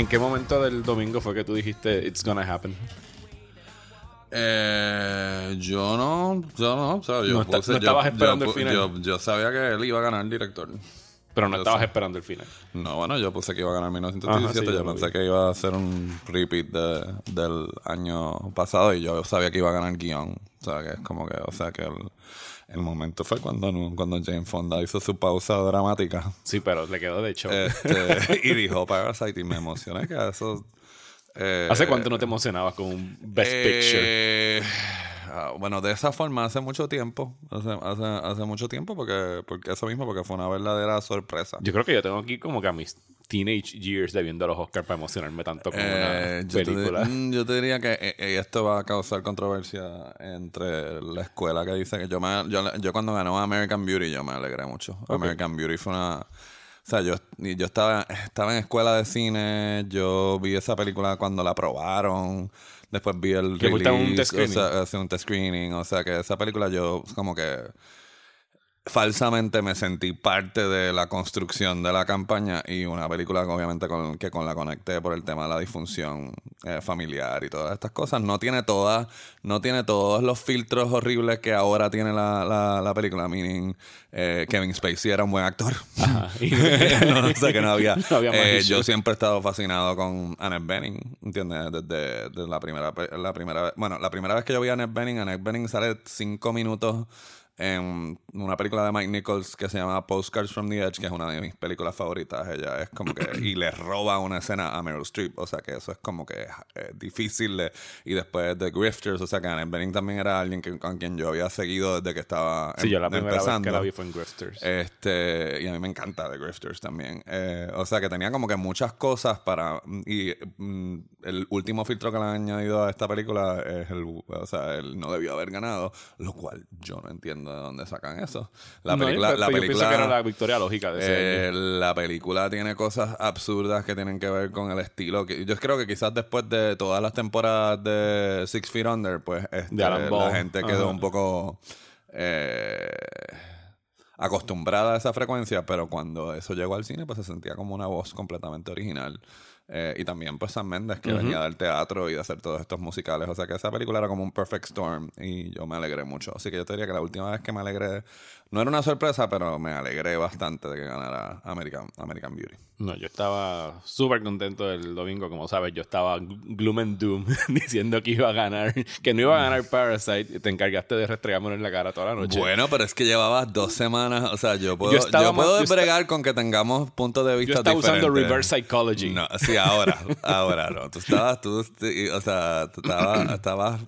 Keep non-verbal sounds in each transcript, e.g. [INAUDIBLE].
¿Y en qué momento del domingo fue que tú dijiste It's gonna happen? Eh, yo no, yo no, o sea, yo, No está- puse- no yo- estabas esperando yo, el final. Yo, yo sabía que él iba a ganar el director. Pero no Yo estabas sé. esperando el final. No, bueno, yo puse que iba a ganar 1917. Ajá, sí, yo yo pensé vi. que iba a ser un repeat de- del año pasado y yo sabía que iba a ganar guion. O sea, que es como que, o sea, que el, el momento fue cuando, cuando Jane Fonda hizo su pausa dramática Sí, pero le quedó de hecho. este, [LAUGHS] y dijo Parasite y me emocioné que eso... eh, ¿Hace cuánto no te emocionabas con un Best Picture? eh, ah, bueno, de esa forma hace mucho tiempo. Hace, hace, hace mucho tiempo porque, porque eso mismo, porque fue una verdadera sorpresa. Yo creo que yo tengo aquí como que a mis teenage years de viendo los Oscars para emocionarme tanto con Eh, una yo, película. mm, yo te diría que eh, eh, esto va a causar controversia entre la escuela que dice que yo me, yo, yo cuando ganó American Beauty yo me alegré mucho. American Beauty fue una o sea, yo, yo estaba, estaba en escuela de cine, yo vi esa película cuando la probaron, después vi el ¿Que a un release, test screening? o sea, un test screening, o sea que esa película yo como que falsamente me sentí parte de la construcción de la campaña y una película que obviamente con, que con la conecté por el tema de la disfunción eh, familiar y todas estas cosas. No tiene todas, no tiene todos los filtros horribles que ahora tiene la, la, la película. Meaning, eh, Kevin Spacey era un buen actor. Ajá. [LAUGHS] No, sea que no había. [LAUGHS] No había más eh, yo siempre he estado fascinado con Annette Bening, ¿entiendes? Desde, desde la primera la primera vez. Bueno, la primera vez que yo vi a Annette Bening, Annette Bening sale cinco minutos en una película de Mike Nichols que se llama Postcards from the Edge, que es una de mis películas favoritas. Ella es como que. y le roba una escena a Meryl Streep. O sea que eso es como que eh, difícil. de- y después de Grifters, o sea que Annette Bening también era alguien que, con quien yo había seguido desde que estaba sí, yo la primera empezando. vez que la vi fue en Grifters. Este, y a mí me encanta The Grifters también. Eh, o sea que tenía como que muchas cosas para. Y mm, el último filtro que le han añadido a esta película es el. O sea, él no debió haber ganado, lo cual yo no entiendo de dónde sacan eso. La No, película. la yo película pienso que era la victoria lógica de ese eh, la película tiene cosas absurdas que tienen que ver con el estilo. Que, yo creo que quizás después de todas las temporadas de Six Feet Under, pues este, la gente quedó Ajá. un poco eh, acostumbrada a esa frecuencia, pero cuando eso llegó al cine, pues se sentía como una voz completamente original. Eh, y también pues Sam Mendes que venía del teatro y de hacer todos estos musicales. O sea que esa película era como un perfect storm y yo me alegré mucho. Así que yo te diría que la última vez que me alegré, no era una sorpresa, pero me alegré bastante de que ganara American, American Beauty. No, yo estaba súper contento el domingo, como sabes, yo estaba gl- gloom and doom [LAUGHS] diciendo que iba a ganar, que no iba a ganar Parasite, te encargaste de restregármelo en la cara toda la noche. Bueno, pero es que llevabas dos semanas, o sea, yo puedo, Yo puedo yo bregar con que tengamos puntos de yo vista estaba usando diferentes. reverse psychology. No, sí, ahora, ahora no. Tú estabas, tú, o sea, tú estabas, [CLEARS THROAT] estabas,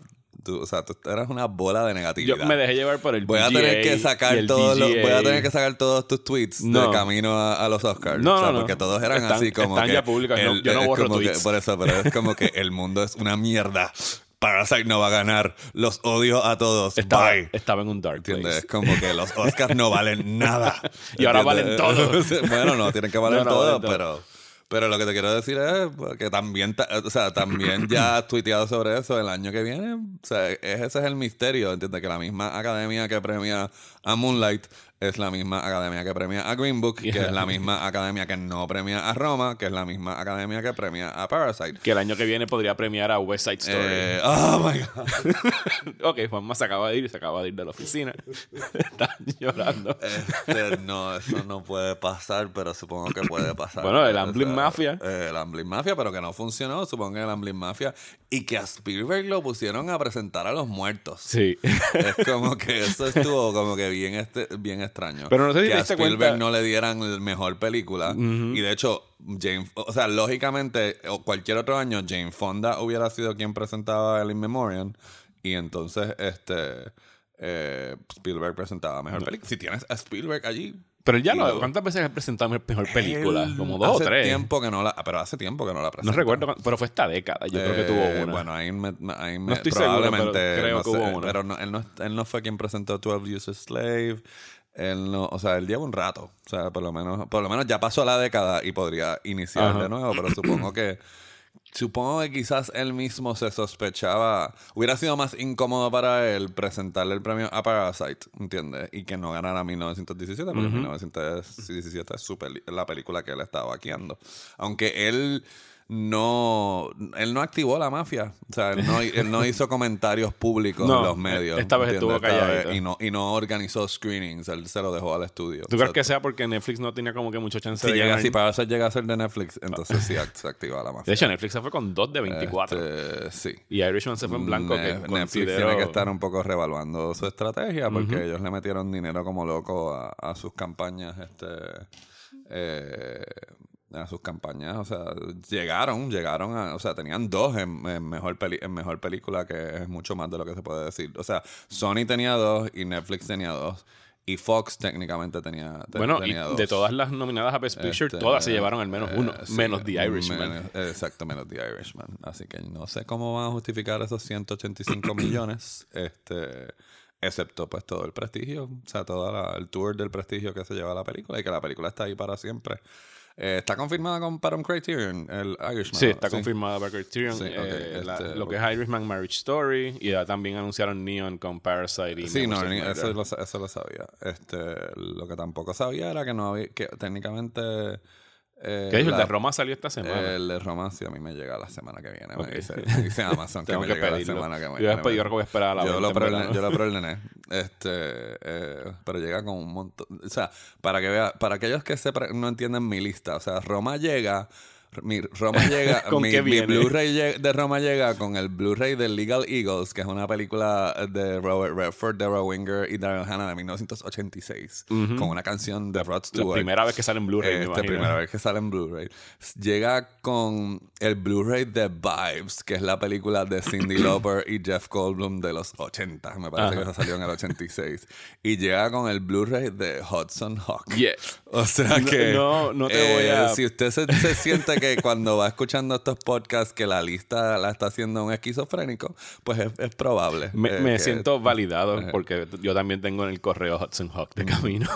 tú, o sea, tú eras una bola de Yo negatividad. me dejé llevar por el Voy a tener que sacar el todos los, voy a tener que sacar todos tus tweets No. de camino a, a los Oscars. No, o sea, no, no. porque todos eran Están- así como están que ya públicos, no- yo no borro como que- tweets. por eso, pero es como que el mundo es una mierda. Parasite no va a ganar. Los odio a todos. Estaba, Bye. estaba en un dark ¿Entiendes? Es place. como que los Oscars no valen nada. [LAUGHS] Y ahora ¿Entiendes? valen todo. [LAUGHS] bueno, no, tienen que valer No, no todo, valen todo. pero... Pero lo que te quiero decir es que también, ta- o sea, también ya [CLEARS THROAT] has tuiteado sobre eso el año que viene. O sea, es- ese es el misterio, ¿entiendes? Que la misma academia que premia a Moonlight es la misma academia que premia a Green Book, que es la misma academia que no premia a Roma, que es la misma academia que premia a Parasite. Que el año que viene podría premiar a West Side Story. Eh, oh my God. [LAUGHS] ok, Juanma se acaba de ir, se acaba de ir de la oficina. [LAUGHS] Está llorando. Este, no, eso no puede pasar, pero supongo que puede [COUGHS] pasar. Bueno, el O Amblin sea, Mafia. eh, el Amblin Mafia, pero que no funcionó, supongo que el Amblin Mafia. Y que a Spielberg lo pusieron a presentar a los muertos. Sí. Es como que eso estuvo como que bien, este, bien extraño. Pero no sé si que te a diste Spielberg cuenta- no le dieran el mejor película. Y de hecho, Jane, o sea, lógicamente, o cualquier otro año, Jane Fonda hubiera sido quien presentaba el In Memoriam. Y entonces, este eh, Spielberg presentaba mejor película. Si tienes a Spielberg allí. Pero ya no. lo- ¿Cuántas veces ha presentado mejor película? él Como dos o hace tres. tiempo que no la, pero hace tiempo que no la presenta. No recuerdo, pero fue esta década. Yo creo que tuvo Eh, una. Bueno, ahí me, ahí me- No estoy seguro, probablemente. pero creo no que sé, hubo una. Pero no, él, no, él no fue quien presentó 12 Years a Slave. Él no, o sea, él lleva un rato. O sea, por lo menos, por lo menos ya pasó la década y podría iniciar Ajá. de nuevo, pero supongo que. Supongo que quizás él mismo se sospechaba. Hubiera sido más incómodo para él presentarle el premio a Parasite, ¿entiendes? Y que no ganara 1917, porque 1917 es su peli- la película que él estaba vaqueando. Aunque él no, él no activó la mafia. O sea, él no, él no hizo comentarios públicos No, en los medios. esta vez ¿entiendes? estuvo vez, y no, y no organizó screenings, él se lo dejó al estudio. ¿Tú O crees que sea porque Netflix no tenía como que mucho chance si de llega, si Parasite llega a ser de Netflix, entonces sí se activa la mafia. De hecho, Netflix se fue con 2 de 24. Este, sí. Y Irishman se fue en blanco, Ne- que Netflix considero... tiene que estar un poco revaluando su estrategia porque ellos le metieron dinero como loco a, a sus campañas, este, eh, a sus campañas, o sea, llegaron, llegaron a, o sea, tenían dos en, en mejor peli- en mejor película que es mucho más de lo que se puede decir. O sea, Sony tenía dos y Netflix tenía dos y Fox técnicamente tenía, te- Bueno, y dos. de todas las nominadas a Best Picture, Este, todas se llevaron al menos eh, uno, sí, menos The Irishman. exacto, menos The Irishman. Así que no sé cómo van a justificar esos 185 millones, este, excepto pues todo el prestigio, o sea, todo el tour del prestigio que se lleva la película y que la película está ahí para siempre. Eh, está confirmada con para un Criterion, el Irishman. Sí, está confirmada para Criterion. Sí, ok, eh, la- este, lo que es Irishman Marriage Story. Y ya también anunciaron Neon con Parasite y Sí, no, eso lo, eso lo sabía. Este, lo que tampoco sabía era que no había, que técnicamente... eh, ¿Qué dijo? El la- de Roma salió esta semana. El de romance a mí me llega la semana que viene. Ok. Me, dice, me dice [LAUGHS] Amazon que me que llega la pedirlo. semana que Yo viene. después- yo creo que voy a esperar a la yo lo, en preordené, yo lo. [LAUGHS] Este, eh, pero llega con un montón. O sea, para que vea, para aquellos que sepan, no entienden mi lista. O sea, Roma llega. Mi Roma llega. [LAUGHS] ¿Con mi, qué mi? Blu-ray de Roma llega con el Blu-ray de Legal Eagles, que es una película de Robert Redford, Daryl Winger y Daryl Hannah de 1986, con una canción de Rod la Stewart. primera vez que sale en Blu-ray, Este, imagino. primera vez que sale en Blu-ray. Llega con el Blu-ray de Vibes, que es la película de Cindy [CLEARS THROAT] Lauper y Jeff Goldblum de los 80. Me parece que esa salió en el 86. Y llega con el Blu-ray de Hudson Hawk. Yes. O sea No- que. no- no te voy a- Si usted se, se siente que cuando va escuchando estos podcasts que la lista la está haciendo un esquizofrénico, pues es, es probable. Me, eh, me que- siento validado porque yo también tengo en el correo Hudson Hawk de camino.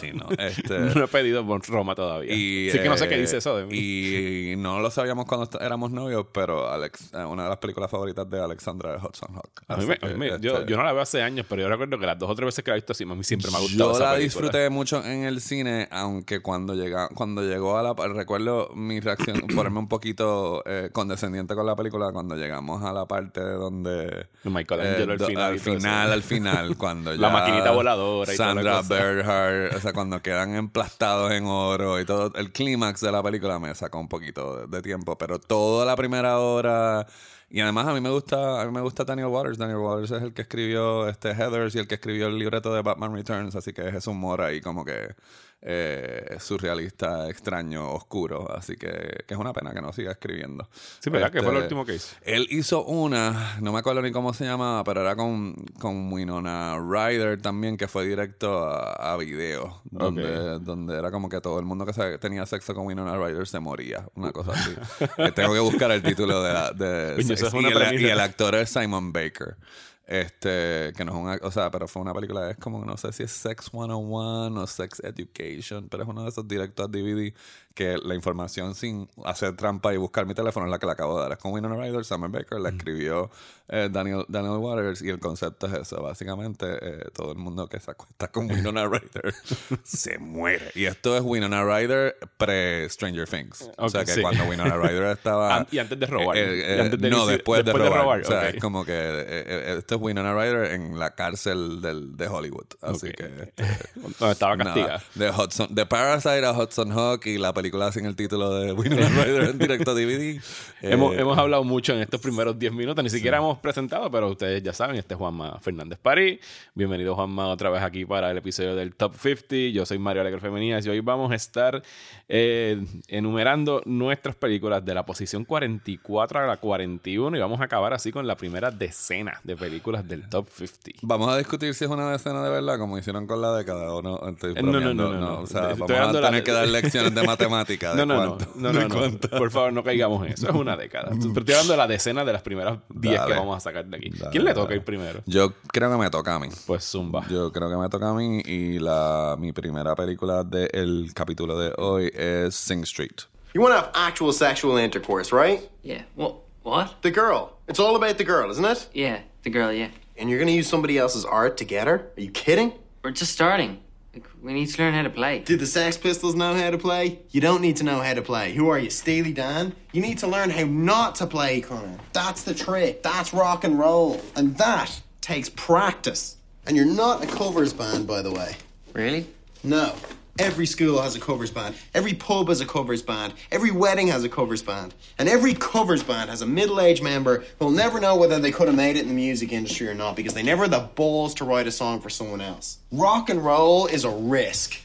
Sí, ¿no? Este, [LAUGHS] no he pedido por Roma todavía. Y, Así que no sé qué eh, dice eso de mí. Y no lo sabíamos cuando éramos novios, pero Alex, eh, una de las películas favoritas de Alexandra es Hudson Hawk. A mí Así me- que, a mí me- este, yo, yo no la veo hace años, pero yo recuerdo que las dos o tres veces que la he visto así, a mí siempre me ha gustado yo esa la película. disfruté mucho en el cine, aunque cuando llega, cuando llegó a la recuerdo mi reacción, ponerme [CLEARS THROAT] un poquito eh, condescendiente con la película cuando llegamos a la parte donde Michelangelo al do- final al final, al [LAUGHS] final, cuando La ya maquinita voladora y la Sandra. Bernhardt, o sea, [LAUGHS] cuando quedan emplastados en oro y todo el clímax de la película me sacó un poquito de, de tiempo, pero toda la primera hora y además a mí me gusta a mí me gusta Daniel Waters, Daniel Waters es el que escribió este Heathers y el que escribió el libreto de Batman Returns, así que es ese humor ahí como que eh, surrealista, extraño, oscuro, así que, que es una pena que no siga escribiendo. Sí, ¿verdad? que fue Este, último que hizo? él hizo una, no me acuerdo ni cómo se llamaba, pero era con, con Winona Ryder también, que fue directo a, a video, donde, donde era como que todo el mundo que se- tenía sexo con Winona Ryder se moría, una cosa así. Eh, Tengo que buscar el título de la... De, [LAUGHS] es y, el, y el actor es Simon Baker. Este, que no es un, ac- o sea, pero fue una película, es como, no sé si es Sex 101 o Sex Education, pero es uno de esos directos DVD que la información sin hacer trampa y buscar mi teléfono es la que le acabo de dar. Es con Winona Ryder, Simon Baker, la escribió eh, Daniel, Daniel Waters y el concepto es eso. Básicamente, eh, todo el mundo que se acuesta con Winona Ryder [LAUGHS] se muere. Y esto es Winona Ryder pre-Stranger Things. o sea que sí. cuando Winona [LAUGHS] Ryder estaba... An- y antes de robar. Eh, eh, Y antes de no, después, después de de robar. O sea, es como que esto es Winona Ryder en la cárcel del, de Hollywood. Así que... [LAUGHS] este, estaba nada, castigada. de Hudson, de Parasite a Hudson Hawk y la película sin el título de [LAUGHS] Winona Ryder en directo DVD. hemos, Eh, hemos hablado mucho en estos primeros 10 minutos, ni siquiera hemos presentado, pero ustedes ya saben, este es Juanma Fernández París. Bienvenido Juanma otra vez aquí para el episodio del Top 50. Yo soy Mario Alegre Femenías y hoy vamos a estar eh, enumerando nuestras películas de la posición 44 a la 41 y vamos a acabar así con la primera decena de películas del Top 50. Vamos a discutir si es una decena de verdad, como hicieron con la década, o no. Estoy Eh, no, no, no, no, no. O sea, vamos a tener que dar [LAUGHS] lecciones de matemática. No, De no, no, cuánto, no, de no, no. Por favor, no caigamos en eso. Es una década. [LAUGHS] Estoy hablando de la decena de las primeras 10 que vamos a sacar de aquí. Dale, ¿Quién le toca dale. ir primero? Yo creo que me toca a mí. Pues Zumba. Yo creo que me toca a mí y la, mi primera película del capítulo de hoy es Sing Street. You want to have actual sexual intercourse, right? Yeah. Well, what? The girl. It's all about the girl, isn't it? Yeah, the girl, yeah. And you're gonna use somebody else's art to get her? Are you kidding? We're just starting. Like, we need to learn how to play. Did the Sex Pistols know how to play? You don't need to know how to play. Who are you, Steely Dan? You need to learn how not to play, Connor. That's the trick. That's rock and roll. And that takes practice. And you're not a covers band, by the way. Really? No. Every school has a covers band. Every pub has a covers band. Every wedding has a covers band. And every covers band has a middle aged member who'll never know whether they could have made it in the music industry or not because they never had the balls to write a song for someone else. Rock and roll is a risk.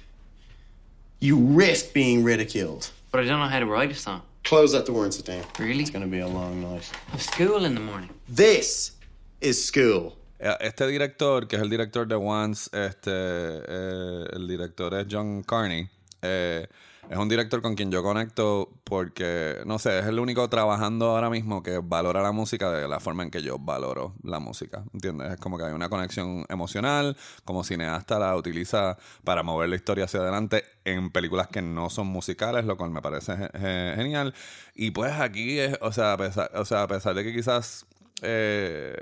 You risk being ridiculed. But I don't know how to write a song. Close that door and sit down. Really? It's gonna be a long night. I have school in the morning. This is school. Eh, Este director, que es el director de Once, este, eh, el director es John Carney. eh, es un director con quien yo conecto porque, no sé, es el único trabajando ahora mismo que valora la música de la forma en que yo valoro la música. ¿Entiendes? Es como que hay una conexión emocional, como cineasta la utiliza para mover la historia hacia adelante en películas que no son musicales, lo cual me parece ge- ge- genial. Y pues aquí es, o sea, a pesar, o sea, a pesar de que quizás eh,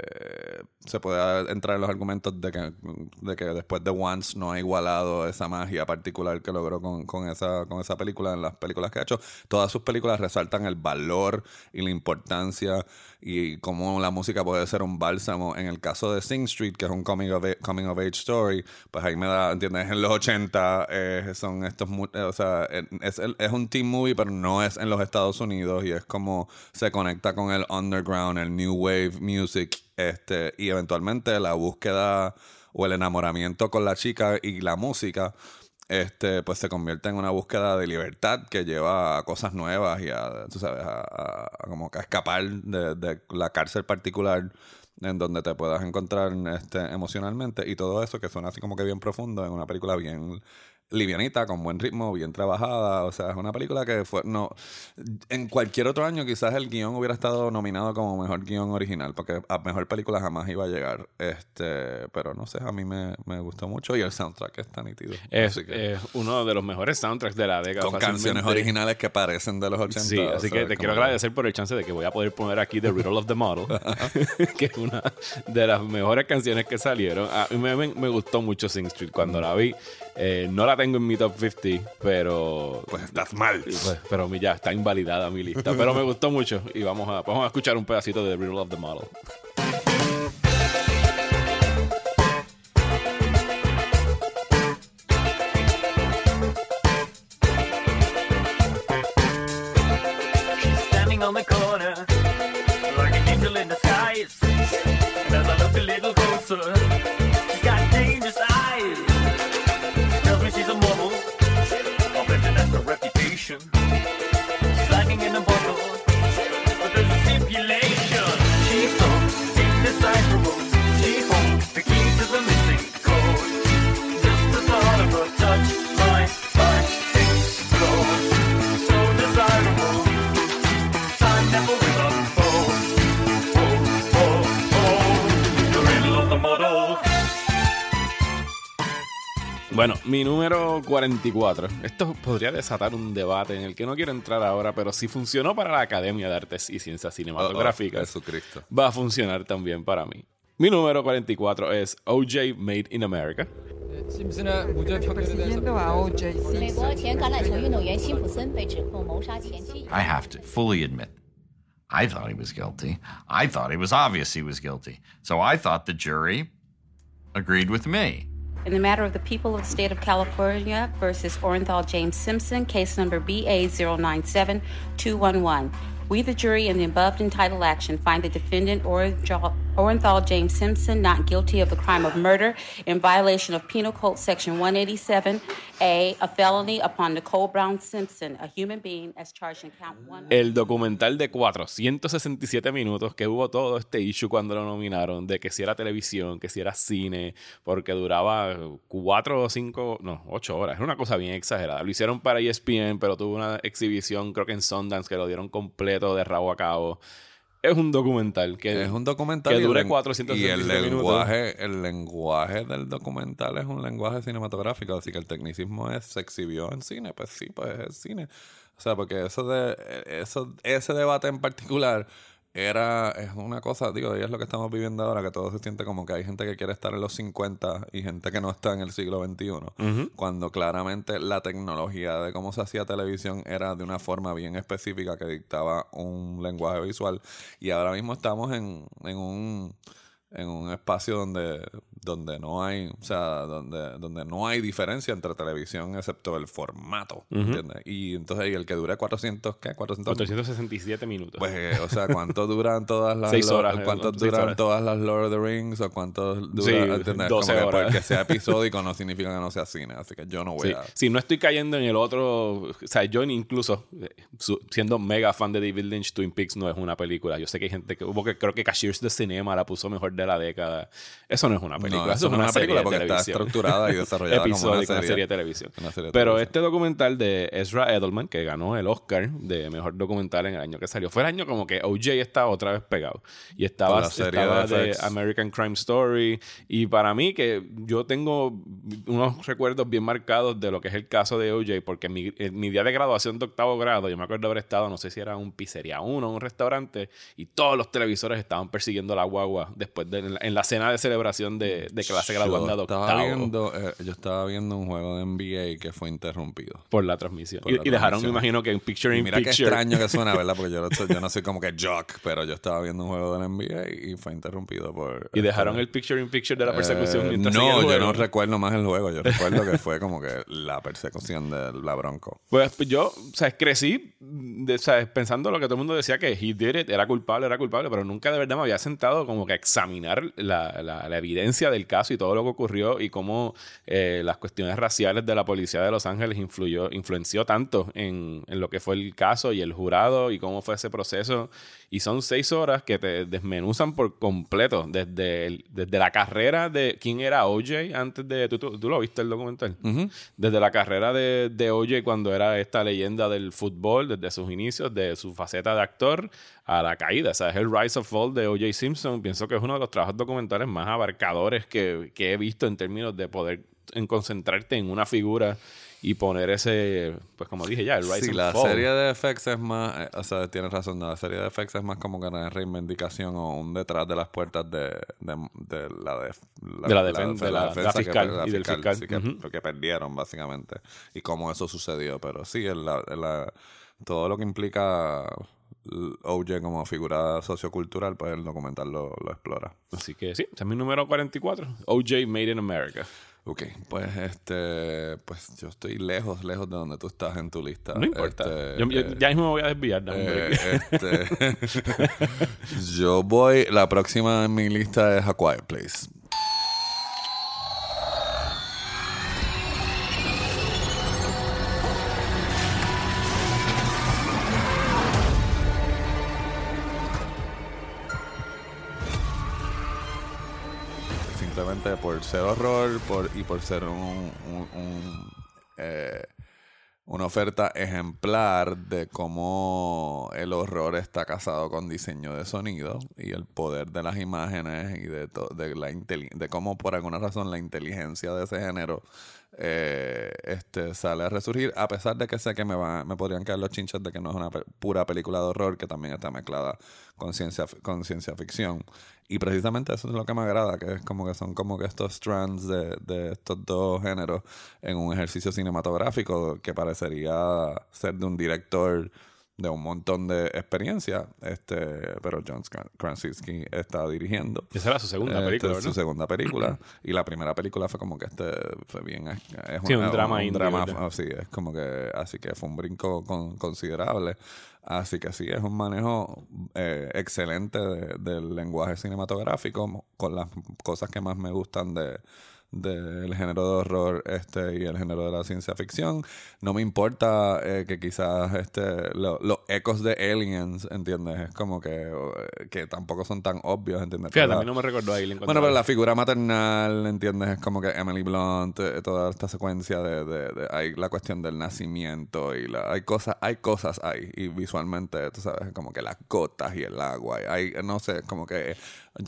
se puede entrar en los argumentos de que, de que después de Once no ha igualado esa magia particular que logró con, con esa, con esa película en las películas que ha hecho. Todas sus películas resaltan el valor y la importancia y cómo la música puede ser un bálsamo. En el caso de Sing Street, que es un coming of, age, coming of age story, pues ahí me da, ¿entiendes? En los 80 eh, son estos, eh, o sea, es, es un teen movie, pero no es en los Estados Unidos y es como se conecta con el underground, el new wave music, este, y eventualmente la búsqueda o el enamoramiento con la chica y la música este, pues se convierte en una búsqueda de libertad que lleva a cosas nuevas y a, tú sabes, a, como que escapar de, de la cárcel particular en donde te puedas encontrar este, emocionalmente. Y todo eso que suena así como que bien profundo en una película bien livianita, con buen ritmo, bien trabajada, o sea, es una película que fue, no, en cualquier otro año quizás el guion hubiera estado nominado como mejor guion original, porque a mejor película jamás iba a llegar, este, pero no sé, a mí me, me gustó mucho y el soundtrack está nítido. Es, que- es uno de los mejores soundtracks de la década. con canciones originales que parecen de los 80. Sí, o así sea, que te quiero agradecer por el chance de que voy a poder poner aquí The Riddle of the Model, [LAUGHS] [LAUGHS] que es una de las mejores canciones que salieron. A mí me, me- me gustó mucho Sing Street cuando la vi. Eh, no la tengo en mi top 50, pero. Pues estás mal. pues, pero ya está invalidada mi lista. Pero me gustó mucho y vamos a, vamos a escuchar un pedacito de The Riddle of the Model. 44. Esto podría desatar un debate en el que no quiero entrar ahora, pero si funcionó para la Academia de Artes y Ciencias Cinematográficas, oh, oh, va a funcionar también para mí. Mi número 44 es OJ Made in America. I have to fully admit I thought he was guilty. I thought it was obvious he was guilty. So I thought the jury agreed with me. In the matter of the people of the state of California versus Orenthal James Simpson, case number BA097211. We, the jury, in the above entitled action, find the defendant Orenthal Orenthal James Simpson not guilty of the crime of murder in violation of Penal Code Section 187A, a felony upon Nicole Brown Simpson, a human being, as charged in count one. El documental de 467 minutos que hubo todo este issue cuando lo nominaron, de que si era televisión, que si era cine, porque duraba cuatro o cinco, no, ocho horas. Es una cosa bien exagerada. Lo hicieron para ESPN, pero tuvo una exhibición, creo que en Sundance, que lo dieron completo de rabo a cabo. Es un documental que Es un documental que dure len- 467 y el minutos. lenguaje, el lenguaje del documental es un lenguaje cinematográfico, así que el tecnicismo es se exhibió en cine, pues sí, pues es cine. O sea, porque eso de eso ese debate en particular era, es una cosa, digo, y es lo que estamos viviendo ahora, que todo se siente como que hay gente que quiere estar en los 50 y gente que no está en el siglo XXI, cuando claramente la tecnología de cómo se hacía televisión era de una forma bien específica que dictaba un lenguaje visual. Y ahora mismo estamos en, en un en un espacio donde, donde no hay, o sea, donde, donde no hay diferencia entre televisión excepto el formato, ¿entiendes? Y entonces, y el que dure 400, ¿qué? 400 467 minutos. pues, eh, o sea, ¿cuánto duran todas las Seis Lord- horas, eh, ¿Cuánto duran horas. todas las Lord of the Rings? ¿O cuánto dura? Sí, ¿entiendes? 12 Como que horas. porque sea [LAUGHS] episódico no significa que no sea cine. Así que yo no voy Sí. a... Si no estoy cayendo en el otro, o sea, yo incluso eh, siendo mega fan de David Lynch, Twin Peaks no es una película. Yo sé que hay gente que hubo que creo que Cashiers de Cinema la puso mejor de la década. Eso no es una película, No, eso, es una, película serie porque está estructurada y desarrollada como una serie. serie de televisión. Una serie de Pero televisión. este documental de Ezra Edelman, que ganó el Oscar de mejor documental en el año que salió, fue el año como que OJ estaba otra vez pegado. Y estaba, la serie estaba de de. American Crime Story. Y para mí, que yo tengo unos recuerdos bien marcados de lo que es el caso de OJ, porque en mi, en mi día de graduación de octavo grado, yo me acuerdo haber estado, no sé si era un pizzería uno, un restaurante, y todos los televisores estaban persiguiendo la guagua después de en la, en la cena de celebración de, de clase graduanda de Yo estaba, octavo viendo, eh, yo estaba viendo un juego de NBA que fue interrumpido. por la transmisión. Por y, la y dejaron, me imagino que en Picture in mira qué Picture. extraño que suena, [LAUGHS] ¿verdad? Porque yo, no soy- yo no soy como que jock, pero yo estaba viendo un juego del NBA y fue interrumpido por... y dejaron este, el Picture in Picture de la persecución eh, mientras No, yo no recuerdo más el juego. Yo recuerdo que fue como que la persecución de la Bronco. Pues yo, o sea, crecí de, sea, pensando lo que todo el mundo decía que he did it, era culpable, era culpable, pero nunca de verdad me había sentado como que a examinar la, la- la evidencia del caso y todo lo que ocurrió y cómo eh, las cuestiones raciales de la policía de Los Ángeles influyó, influenció tanto en, en lo que fue el caso y el jurado y cómo fue ese proceso. Y son seis horas que te desmenuzan por completo, desde, el- desde la carrera de quién era OJ antes de... ¿Tú, tú, tú lo viste el documental? Desde la carrera de, de OJ cuando era esta leyenda del fútbol, desde sus inicios, de su faceta de actor a la caída. O sea, es el Rise of Fall de OJ Simpson. Pienso que es uno de los trabajos documentales más abarcadores que, que he visto en términos de poder en concentrarte en una figura y poner ese, pues como dije ya, el Rise Sí, and la Fall. serie de FX es más, eh, o sea, tienes razón, no, la serie de FX es más como que una reivindicación o un detrás de las puertas de, de, de la, de, De la defen- de la- de la que- fiscal y del fiscal. sí, que, que perdieron básicamente y cómo eso sucedió, pero sí, el- la- la- todo lo que implica OJ como figura sociocultural, pues el documental lo, lo explora. Así que sí, ese es mi número 44. OJ Made in America. Ok, pues este, pues yo estoy lejos, lejos de donde tú estás en tu lista. No importa. Este, Yo- yo- eh, ya mismo me voy a desviar. Eh, este, [LAUGHS] yo voy, la próxima en mi lista es A Quiet Place. Ser horror por, y por ser un, un- eh, una oferta ejemplar de cómo el horror está casado con diseño de sonido y el poder de las imágenes y de, de, la de cómo por alguna razón la inteligencia de ese género eh, este, sale a resurgir, a pesar de que sé que me, va- me podrían caer los chinches de que no es una pura película de horror, que también está mezclada con ciencia, con ciencia ficción. Y precisamente eso es lo que me agrada, que es como que son como que estos strands de, de estos dos géneros en un ejercicio cinematográfico que parecería ser de un director de un montón de experiencia, este, pero John Kra- Krasinski está dirigiendo. Esa era su segunda Este, película, es Su ¿verdad? segunda película. [CLEARS THROAT] y la primera película fue como que este fue bien. Es Sí, un drama indie, drama, ¿verdad? ah, sí, es como que. Así que fue un brinco con- considerable. Así que sí, es un manejo eh, excelente de- del lenguaje cinematográfico con las cosas que más me gustan de del género de horror este y el género de la ciencia ficción. No me importa eh, que quizás este lo- los ecos de aliens entiendes es como que eh, que tampoco son tan obvios entiendes Fíjate, a mí no me recordó le encontré bueno, pero la figura maternal, ¿entiendes? Es como que Emily Blunt, eh, toda esta secuencia de, de- de- hay la cuestión del nacimiento y la, hay cosas, hay cosas ahí y visualmente, tú sabes, como que las gotas y el agua, y hay, no sé, como que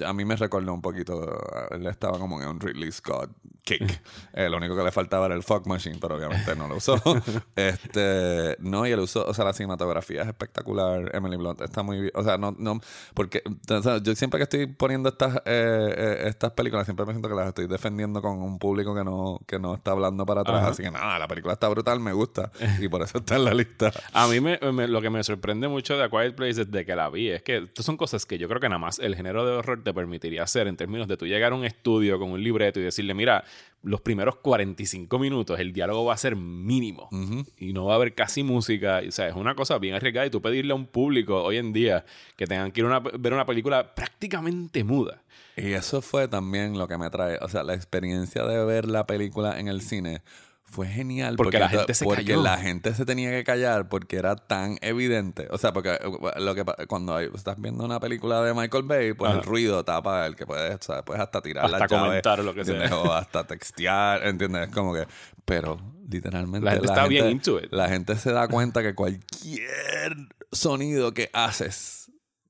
A mí me recordó un poquito, él estaba como en un Ridley Scott kick. [LAUGHS] Eh, lo único que le faltaba era el fuck machine, pero obviamente no lo usó. [LAUGHS] este, no, y él usó, o sea, la cinematografía es espectacular. Emily Blunt está muy bien. O sea, no, no, porque o sea, yo siempre que estoy poniendo estas, eh, eh, estas películas, siempre me siento que las estoy defendiendo con un público que no, que no está hablando para atrás. Ajá. Así que nada, la película está brutal, me gusta. [LAUGHS] Y por eso está en la lista. A mí me, me- lo que me sorprende mucho de A Quiet Place desde que la vi es que estas son cosas que yo creo que nada más el género de horror te permitiría hacer en términos de tú llegar a un estudio con un libreto y decirle, mira, los primeros 45 minutos el diálogo va a ser mínimo y no va a haber casi música. O sea, es una cosa bien arriesgada y tú pedirle a un público hoy en día que tengan que ir a ver una película prácticamente muda. Y eso fue también lo que me trae, o sea, la experiencia de ver la película en el cine fue genial. Porque la gente se porque cayó. la gente se tenía que callar porque era tan evidente. O sea, porque eh, lo que cuando hay- estás viendo una película de Michael Bay, pues Ajá. el ruido tapa el que puedes, o sea, puedes hasta tirar Hasta la llave, comentar lo que sea. O hasta textear, ¿entiendes? Como que, pero literalmente La gente está bien into it. La gente se da cuenta que cualquier sonido que haces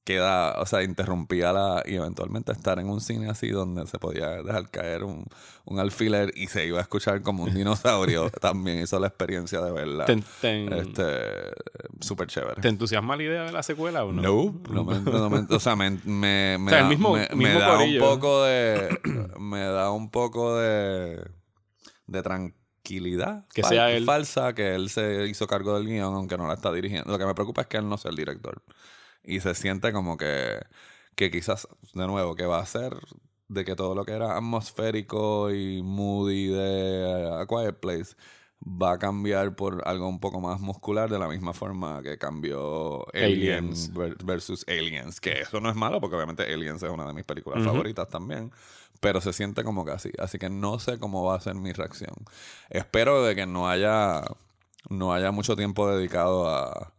queda, o sea, interrumpía la y eventualmente estar en un cine así donde se podía dejar caer un, un alfiler y se iba a escuchar como un dinosaurio, [LAUGHS] también hizo la experiencia de verla. Ten- ten- Este, súper chévere. ¿Te entusiasma la idea de la secuela o no? No, no me- no me- o sea, me, me, [LAUGHS] me O sea, el da, mismo- me- me mismo da un poco de, [CLEARS THROAT] me da un poco de, de tranquilidad Que fal- sea él. falsa que él se hizo cargo del guion aunque no la está dirigiendo. Lo que me preocupa es que él no sea el director y se siente como que, que quizás, de nuevo, que va a ser de que todo lo que era atmosférico y moody de A Quiet Place va a cambiar por algo un poco más muscular de la misma forma que cambió Aliens. Aliens ver- versus Aliens, que eso no es malo porque obviamente Aliens es una de mis películas favoritas también, pero se siente como que así, así que no sé cómo va a ser mi reacción. Espero de que no haya no haya mucho tiempo dedicado a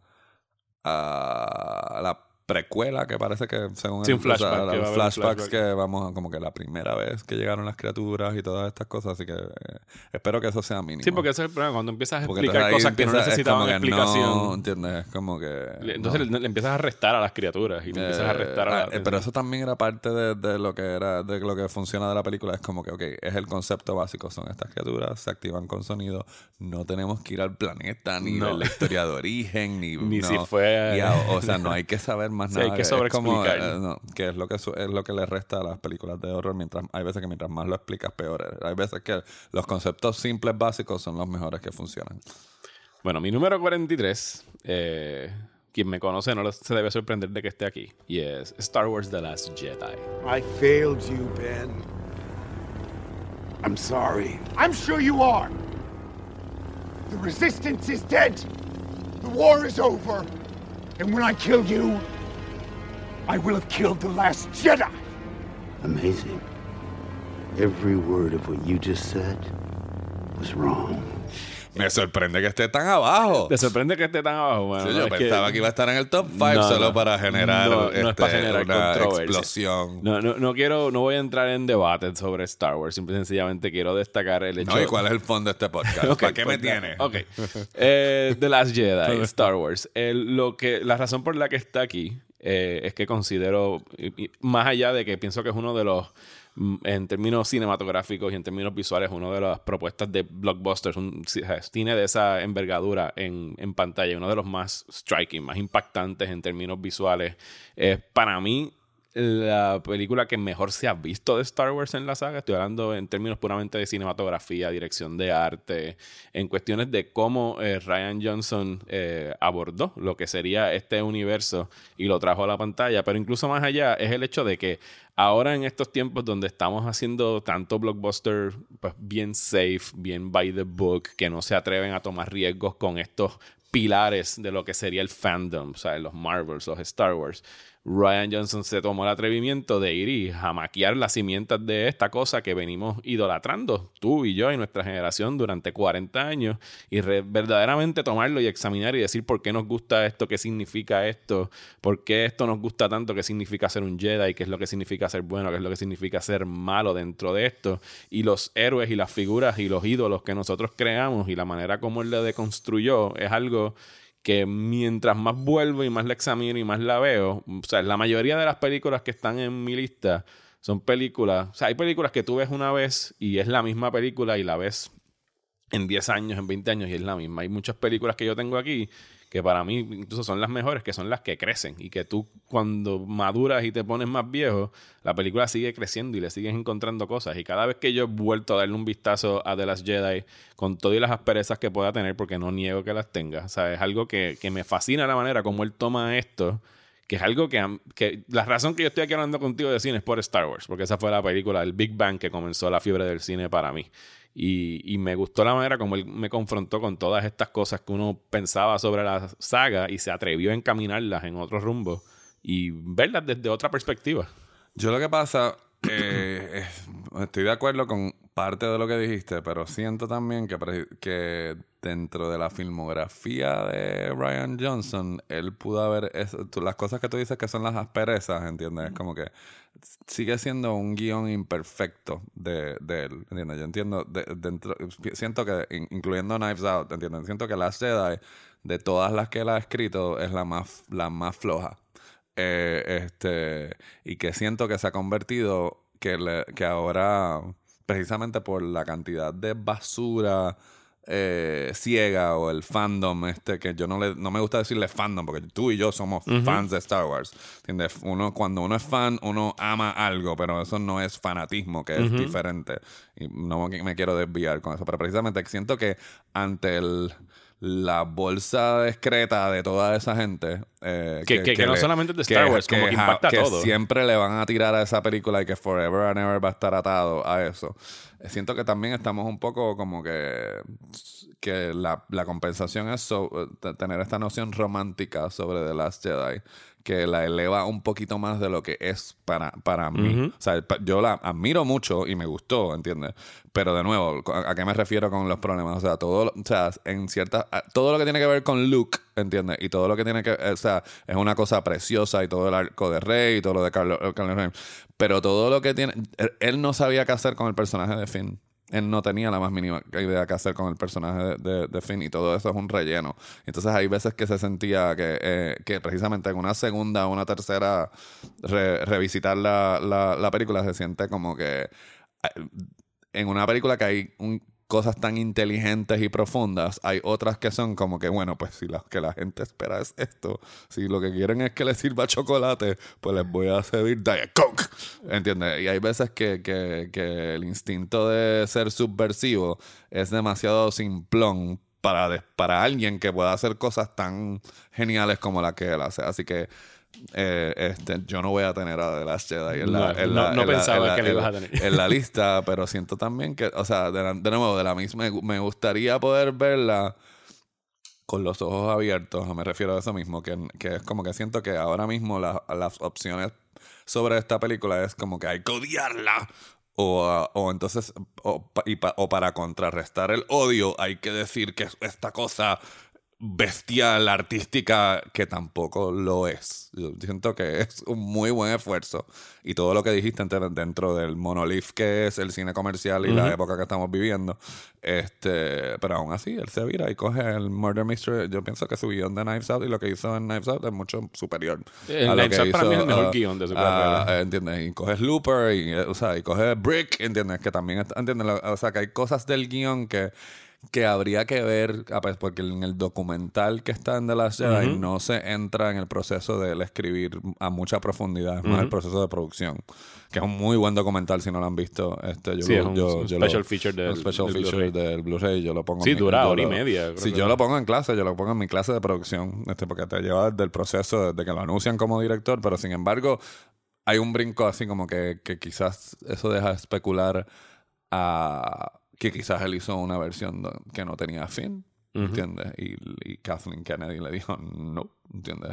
a la precuela que parece que según Sí, un o sea, flashback, que los flashbacks flashback. que vamos a- como que la primera vez que llegaron las criaturas y todas estas cosas así que eh, espero que eso sea mínimo Sí, porque ese es el problema. Cuando empiezas a explicar cosas que no empieza- es necesitaban que explicación. no, ¿entiendes? Es como que entonces no. le, le empiezas a restar a las criaturas y le empiezas a restar a Eh, la- eh, pero eso también era parte de, de lo que era de lo que funciona de la película es como que ok es el concepto básico son estas criaturas se activan con sonido no tenemos que ir al planeta ni No. ver la historia de origen ni [LAUGHS] Ni si fue- Y a- o sea no hay que saber más Sí, hay que es como, sobreexplicar. eh, no, que es lo que su- es lo que le resta a las películas de horror mientras hay veces que mientras más lo explicas peor es. hay veces que los conceptos simples básicos son los mejores que funcionan Bueno, mi número 43, eh, quien me conoce no se debe sorprender de que esté aquí, y es Star Wars The Last Jedi. I failed you, Ben. I'm sorry. I'm sure you are. The resistance is dead. The war is over. And when I kill you, I will have killed the last Jedi. Amazing. Every word of what you just said was wrong. me sorprende que esté tan abajo ¿Te sorprende que esté tan abajo? Bueno, Sí, no, yo es pensaba que... iba a estar en el top 5 No, solo no. para generar, No, no es este, para generar una explosión. No, no, no quiero, no voy a entrar en debate sobre Star Wars. Simple y sencillamente quiero destacar el hecho. No, ¿y cuál es el fondo de este podcast? [LAUGHS] ¿Para qué pues, me tiene? Ok. Eh, The Last Jedi, [LAUGHS] Star Wars. El- lo que, la razón por la que está aquí eh, es que considero, más allá de que pienso que es uno de los, mm, en términos cinematográficos y en términos visuales, una de las propuestas de blockbusters, un ci- cine de esa envergadura en, en pantalla, uno de los más striking, más impactantes en términos visuales. Eh, para mí, la película que mejor se ha visto de Star Wars en la saga. Estoy hablando en términos puramente de cinematografía, dirección de arte, en cuestiones de cómo eh, Ryan Johnson eh, abordó lo que sería este universo y lo trajo a la pantalla. Pero incluso más allá es el hecho de que ahora en estos tiempos donde estamos haciendo tanto blockbuster pues, bien safe, bien by the book, que no se atreven a tomar riesgos con estos pilares de lo que sería el fandom, o sea, los Marvels, los Star Wars. Ryan Johnson se tomó el atrevimiento de ir y jamaquear las cimientas de esta cosa que venimos idolatrando, tú y yo y nuestra generación durante 40 años, y verdaderamente tomarlo y examinar y decir por qué nos gusta esto, qué significa esto, por qué esto nos gusta tanto, qué significa ser un Jedi, qué es lo que significa ser bueno, qué es lo que significa ser malo dentro de esto, y los héroes y las figuras y los ídolos que nosotros creamos y la manera como él lo deconstruyó es algo que mientras más vuelvo y más la examino y más la veo, o sea, la mayoría de las películas que están en mi lista son películas, o sea, hay películas que tú ves una vez y es la misma película y la ves en 10 años, en 20 años y es la misma. Hay muchas películas que yo tengo aquí que para mí incluso son las mejores, que son las que crecen y que tú cuando maduras y te pones más viejo, la película sigue creciendo y le sigues encontrando cosas. Y cada vez que yo he vuelto a darle un vistazo a The Last Jedi con todas las asperezas que pueda tener, porque no niego que las tenga, o sea, es algo que, que me fascina la manera como él toma esto que es algo que, que la razón que yo estoy aquí hablando contigo de cine es por Star Wars, porque esa fue la película, el Big Bang, que comenzó la fiebre del cine para mí. Y, y me gustó la manera como él me confrontó con todas estas cosas que uno pensaba sobre la saga y se atrevió a encaminarlas en otro rumbo y verlas desde otra perspectiva. Yo lo que pasa, eh, es- estoy de acuerdo con parte de lo que dijiste, pero siento también que, dentro de la filmografía de Ryan Johnson, él pudo haber, es- tú- las cosas que tú dices que son las asperezas, ¿entiendes? Como que sigue siendo un guion imperfecto de, de él, ¿entiendes? Yo entiendo, de- dentro, siento que, in- incluyendo Knives Out, ¿entiendes? Siento que Last Jedi, de todas las que él ha escrito, es la más, la más floja. Eh, este, y que siento que se ha convertido, que, le- que ahora, precisamente por la cantidad de basura eh, ciega o el fandom, este, que yo no, le, no me gusta decirle fandom, porque tú y yo somos fans de Star Wars. ¿Entiendes? Uno, cuando uno es fan, uno ama algo, pero eso no es fanatismo, que es diferente. Y no me me quiero desviar con eso, pero precisamente siento que ante el la bolsa discreta de toda esa gente eh, Que- que- que no solamente es de Star Wars, como que impacta todo. siempre le van a tirar a esa película y que forever and ever va a estar atado a eso. Eh, Siento que también estamos un poco como que que la, la compensación es so- t- tener esta noción romántica sobre The Last Jedi que la eleva un poquito más de lo que es para, para mí. O sea, yo la admiro mucho y me gustó, ¿entiendes? Pero de nuevo, ¿a qué me refiero con los problemas? O sea, todo, o sea, en ciertas, a- todo lo que tiene que ver con Luke, ¿entiendes? Y todo lo que tiene que, o sea, es una cosa preciosa y todo el arco de Rey y todo lo de Carlos, Carlos Rey. Pero todo lo que tiene, él, él no sabía qué hacer con el personaje de Finn. Él no tenía la más mínima idea qué hacer con el personaje de, Finn y todo eso es un relleno. Entonces hay veces que se sentía que, eh, que precisamente en una segunda o una tercera re- revisitar la, la, la película se siente como que eh, en una película que hay un- cosas tan inteligentes y profundas, hay otras que son como que, bueno, pues si lo que la gente espera es esto, si lo que quieren es que les sirva chocolate, pues les voy a servir Diet Coke, ¿entiendes? Y hay veces que, que, que el instinto de ser subversivo es demasiado simplón para, para alguien que pueda hacer cosas tan geniales como la que él hace. Así que eh, este, yo no voy a tener a The Last Jedi en la, No, en no- la- no en la- pensaba la- que lo en ibas a tener. en la lista, pero siento también que, o sea, de, nuevo, de la misma, me, me gustaría poder verla con los ojos abiertos, me refiero a eso mismo, que, que es como que siento que ahora mismo la- las opciones sobre esta película es como que hay que odiarla. O, o entonces, o, y pa- o para contrarrestar el odio, hay que decir que es esta cosa bestial, artística, que tampoco lo es. Yo siento que es un muy buen esfuerzo. Y todo lo que dijiste dentro del monolith que es el cine comercial y la Ujú. época que estamos viviendo. Este, pero aún así, él se vira y coge el Murder Mystery. Yo pienso que su guion de Knives Out y lo que hizo en Knives Out es mucho superior. El a lo Knives que Out para mí es el mejor ah, guion de su carrera. eh, ¿entiendes? Y coges Looper y, eh, o sea, y coges Brick, ¿entiendes? Que también, ¿entiendes? O sea, que hay cosas del guion que, que habría que ver, ah, pues, porque en el documental que está en The Last Jedi no se entra en el proceso de él escribir a mucha profundidad, es más el proceso de producción, que es un muy buen documental si no lo han visto. Este, yo Sí, lo- es un yo- yo special lo- feature del- special del feature Blu-ray. del Blu-ray, yo lo pongo Sí, en dura hora y media, Si yo lo pongo en clase, yo lo pongo en mi clase de producción, este, porque te lleva desde el proceso, desde que lo anuncian como director, pero sin embargo, hay un brinco así como que, que quizás eso deja especular a que quizás él hizo una versión que no tenía fin. ¿entiendes? Y, y Kathleen Kennedy le dijo, no,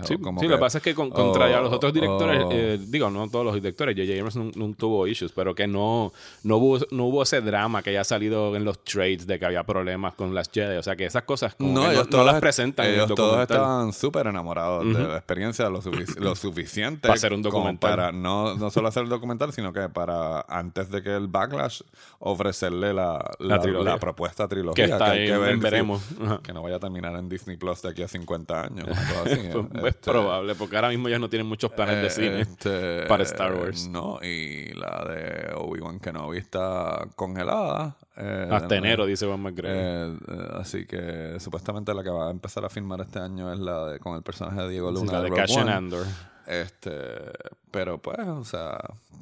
Sí, como sí, lo que pasa es que con, contrario a los otros directores, eh, digo, no todos los directores, J.J. Abrams no, no tuvo issues, pero que no, no, hubo, no hubo ese drama que haya salido en los trades de que había problemas con las Jedi. O sea, que esas cosas como que no, ellos no todos las presentan en el Ellos todos documental. estaban súper enamorados de la experiencia lo, sufic- lo suficiente Para hacer un documental. para no, no solo hacer el documental, sino que para antes de que el backlash ofrecerle la, la, propuesta trilogía. Que está ahí que en- ver en veremos. Que no vaya a terminar en Disney Plus de aquí a 50 años. así, [LAUGHS] Pues, este, es probable, porque ahora mismo ellos no tienen muchos planes de eh, cine este, para Star Wars. No, y la de Obi-Wan Kenobi está congelada. eh, Hasta de- enero, dice Juan McGregor. eh, eh, así que supuestamente la que va a empezar a filmar este año es la de con el personaje de Diego Sí, Luna. la de Rogue Cassian One. Andor. Este, pero pues, o sea,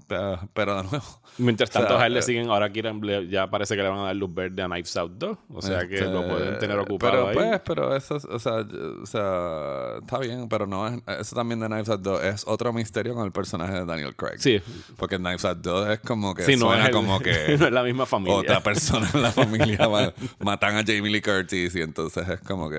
pero, pero de nuevo. Mientras o sea, tanto, a él le eh, siguen, ahora quieren, ya parece que le van a dar luz verde a Knives Out 2. O sea que este, lo pueden tener ocupado pero, ahí. Pues, pero eso, es- o sea, o sea, está bien, pero no es, eso también de Knives Out 2 es otro misterio con el personaje de Daniel Craig. Sí. Porque Knives Out 2 es como que Sí, no suena es el- como que [LAUGHS] no es la misma familia. otra persona en la familia ma- matan a Jamie Lee Curtis y entonces es como que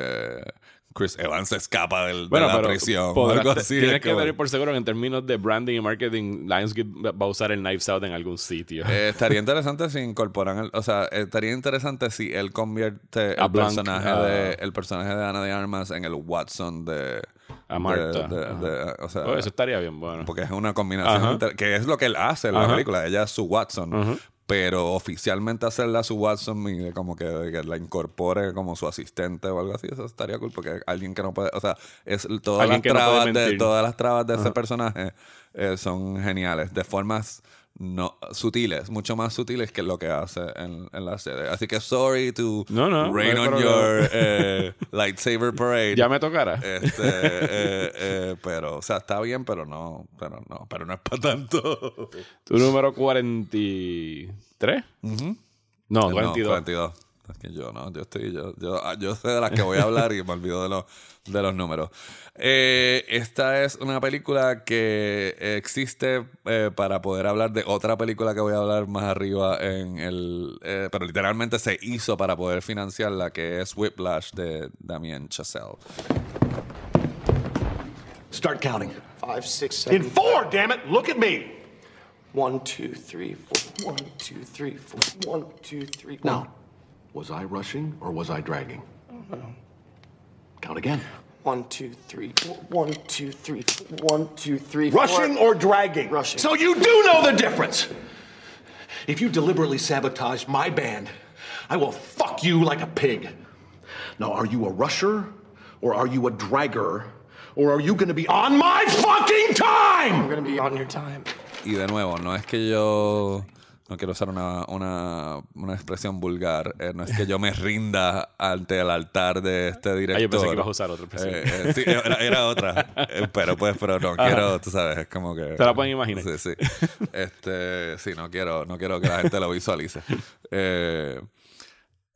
Chris Evans se escapa del, Bueno, de la pero prisión algo así. tienes es que tener por seguro que en términos de branding y marketing, Lionsgate va a usar el Knives Out en algún sitio. Eh, [LAUGHS] estaría interesante si incorporan, el- o sea, estaría interesante si él convierte A el Blanc, personaje ah. de el personaje de Ana de Armas en el Watson de A Marta. de- de- de- o sea, Oh, eso estaría bien bueno. porque es una combinación que es lo que él hace en la Ajá. película. Ella es su Watson. Pero oficialmente hacerla su Watson y como que, la incorpore como su asistente o algo así, eso estaría cool porque alguien que no puede, o sea, es todas las no trabas de todas las trabas de ese personaje eh, son geniales, de formas no sutiles, mucho más sutiles que lo que hace en, en la serie. Así que sorry to No, no, rain no on your eh, [LAUGHS] lightsaber parade. Ya me tocará. Este, eh, eh, pero, o sea, está bien, pero no, pero no, pero no es para tanto. Tu número 43. No, 42. 42. Es que yo no, yo estoy, yo, yo, ah, yo sé de las que voy a hablar y me olvido de los, de los números. Eh, esta es una película que existe eh, para poder hablar de otra película que voy a hablar más arriba en el, eh, pero literalmente se hizo para poder financiarla, que es Whiplash de Damien Chazelle. Start counting. Five, six, seven. In four, damn it! Look at me. One, two, three, four. One, two, three, four. One, two, three. Now, was I rushing or was I dragging? Count again. One, two, three, four. One, two, three, four. One, two, three, four. Rushing or dragging? Rushing. So you do know the difference. If you deliberately sabotage my band, I will fuck you like a pig. Now, are you a rusher or are you a dragger? Or are you gonna be on my fucking time? I'm gonna be on your time. Y de nuevo, no es que yo no quiero usar una, una, una expresión vulgar, eh, no es que yo me rinda ante el altar de este director. Ah, yo pensé que ibas a usar otra expresión. Eh, eh, sí, era, era otra. Eh, pero pues, pero no Ajá. quiero, tú sabes, es como que. Se la pueden imaginar. Sí, sí. Este, sí, no quiero, no quiero que la gente lo visualice. Eh,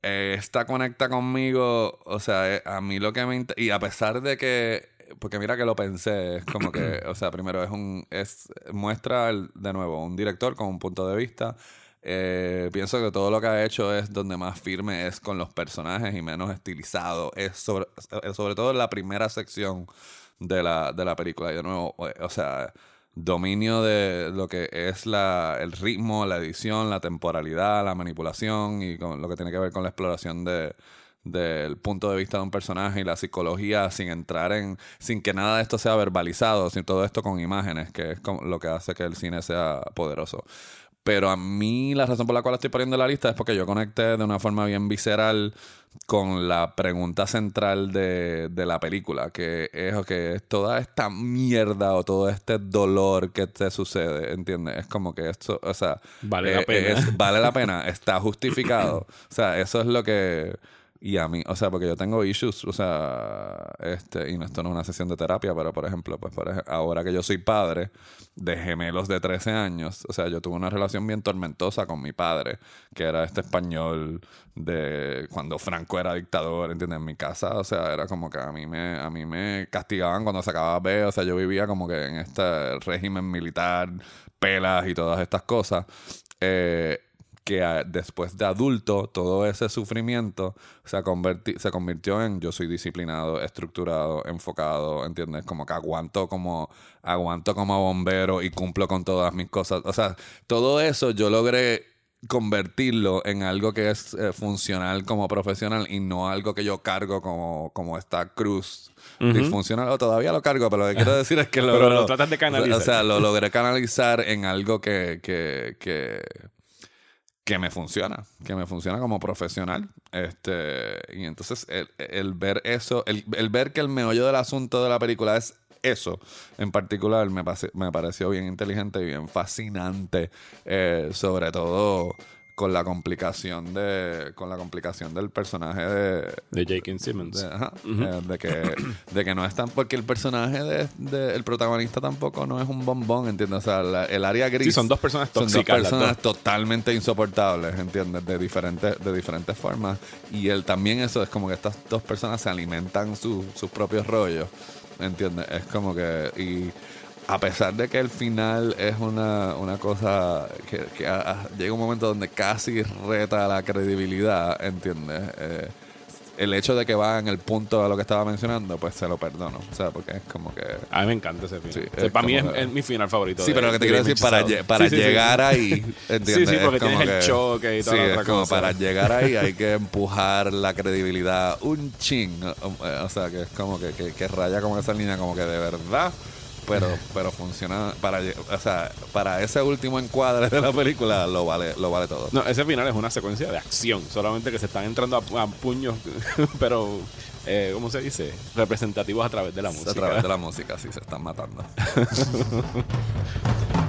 eh, esta conecta conmigo, o sea, eh, a mí lo que me y a pesar de que porque mira que lo pensé, es como que, [CLEARS THROAT] o sea, primero es un es muestra el- de nuevo un director con un punto de vista. Eh, pienso que todo lo que ha hecho es donde más firme es con los personajes y menos estilizado. Es sobre, eh, sobre todo en la primera sección de la, de la película. Y de nuevo, eh, o sea, dominio de lo que es la, el ritmo, la edición, la temporalidad, la manipulación y con lo que tiene que ver con la exploración de del punto de vista de un personaje y la psicología sin entrar en sin que nada de esto sea verbalizado sin todo esto con imágenes que es como lo que hace que el cine sea poderoso pero a mí la razón por la cual estoy poniendo la lista es porque yo conecté de una forma bien visceral con la pregunta central de, de la película, que es que toda esta mierda o todo este dolor que te sucede, ¿entiendes? Es como que esto, o sea, Vale la eh, pena. es- vale la pena, está justificado. [COUGHS] O sea, eso es lo que... Y a mí, o sea, porque yo tengo issues, o sea, este, y esto no es una sesión de terapia, pero por ejemplo, pues por ej- ahora que yo soy padre de gemelos de 13 años, o sea, yo tuve una relación bien tormentosa con mi padre, que era este español de cuando Franco era dictador, ¿entiendes? En mi casa, o sea, era como que a mí me, a mí me castigaban cuando se acababa B, o sea, yo vivía como que en este régimen militar, pelas y todas estas cosas. Eh, que ah, después de adulto, todo ese sufrimiento se, converti- se convirtió en yo soy disciplinado, estructurado, enfocado, ¿entiendes? Como que aguanto como, aguanto como bombero y cumplo con todas mis cosas. O sea, todo eso yo logré convertirlo en algo que es eh, funcional como profesional y no algo que yo cargo como, como esta cruz Ujú. disfuncional. O todavía lo cargo, pero lo que quiero [LAUGHS] decir es que lo, Pero lo tratas de canalizar. O sea, lo logré canalizar en algo que, que, que, que me funciona, que me funciona como profesional. Este, y entonces el, ver eso, el, ver que el meollo del asunto de la película es eso en particular me, me pareció bien inteligente y bien fascinante, eh, sobre todo con la complicación de con la complicación del personaje de De J.K. Simmons. de, ajá, eh, de que de que no es tan porque el personaje de, de- el protagonista tampoco no es un bombón ¿entiendes? o sea la- el área gris Sí, son dos personas son dos tóxicas, personas totalmente insoportables ¿entiendes? de diferentes de diferentes formas y él también eso es como que estas dos personas se alimentan su- sus propios rollos ¿entiendes? es como que y a pesar de que el final es una, una cosa que, que a- a- llega un momento donde casi reta la credibilidad, ¿entiendes? Eh, el hecho de que va en el punto de lo que estaba mencionando, pues se lo perdono. O sea, porque es como que... A mí me encanta ese final. Sí, O sea, es para mí es, como que- es mi final favorito. Sí, pero lo que te quiero decir, para, lle- Sí, sí, sí. llegar ahí, Sí, ¿entiendes? sí, porque Es como tienes el que- choque y toda sí, es como cosa. para llegar ahí hay que [LAUGHS] empujar la credibilidad un ching. O, sea, que es como que, que, que raya como esa línea, como que de verdad. Pero, pero funciona para, o sea, para ese último encuadre de la película lo vale, lo vale todo. No, ese final es una secuencia de acción, solamente que se están entrando a, a puños, [LAUGHS] pero, eh, ¿cómo se dice? Representativos a través de la música. A través de la [LAUGHS] música, sí, se están matando. [LAUGHS]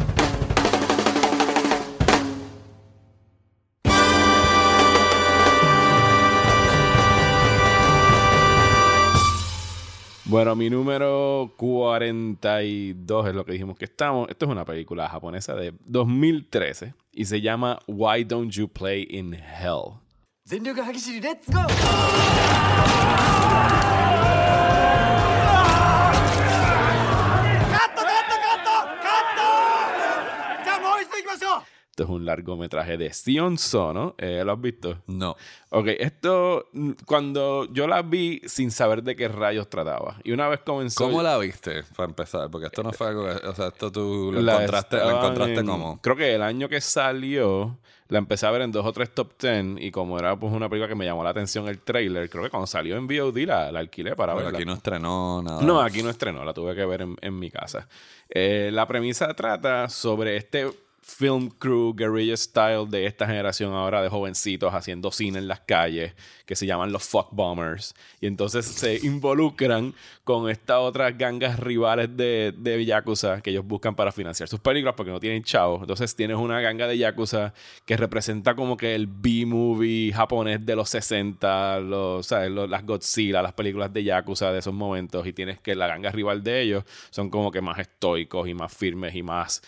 Bueno, mi número 42 es lo que dijimos que estamos. Esto es una película japonesa de 2013 y se llama Why Don't You Play in Hell? Esto es un largometraje de Sion Sono. Eh, ¿Lo has visto? No. Ok, esto mm, cuando yo la vi sin saber de qué rayos trataba. Y una vez comenzó. ¿Cómo la viste, para empezar? Porque esto no fue algo que, o sea, esto tú lo La encontraste, lo encontraste en- como... Creo que el año que salió, la empecé a ver en dos o tres top ten. Y como era pues una película que me llamó la atención el trailer, creo que cuando salió en VOD la, la alquilé para Porque verla. aquí no estrenó nada. No, aquí no estrenó, la tuve que ver en, en mi casa. Eh, la premisa trata sobre este film crew guerrilla style de esta generación ahora de jovencitos haciendo cine en las calles que se llaman los fuck bombers. Y entonces se [LAUGHS] involucran con estas otras gangas rivales de, de Yakuza que ellos buscan para financiar sus películas porque no tienen chavos entonces tienes una ganga de Yakuza que representa como que el B-movie japonés de los 60 los, las Godzilla las películas de Yakuza de esos momentos. Y tienes que la ganga rival de ellos son como que más estoicos y más firmes y más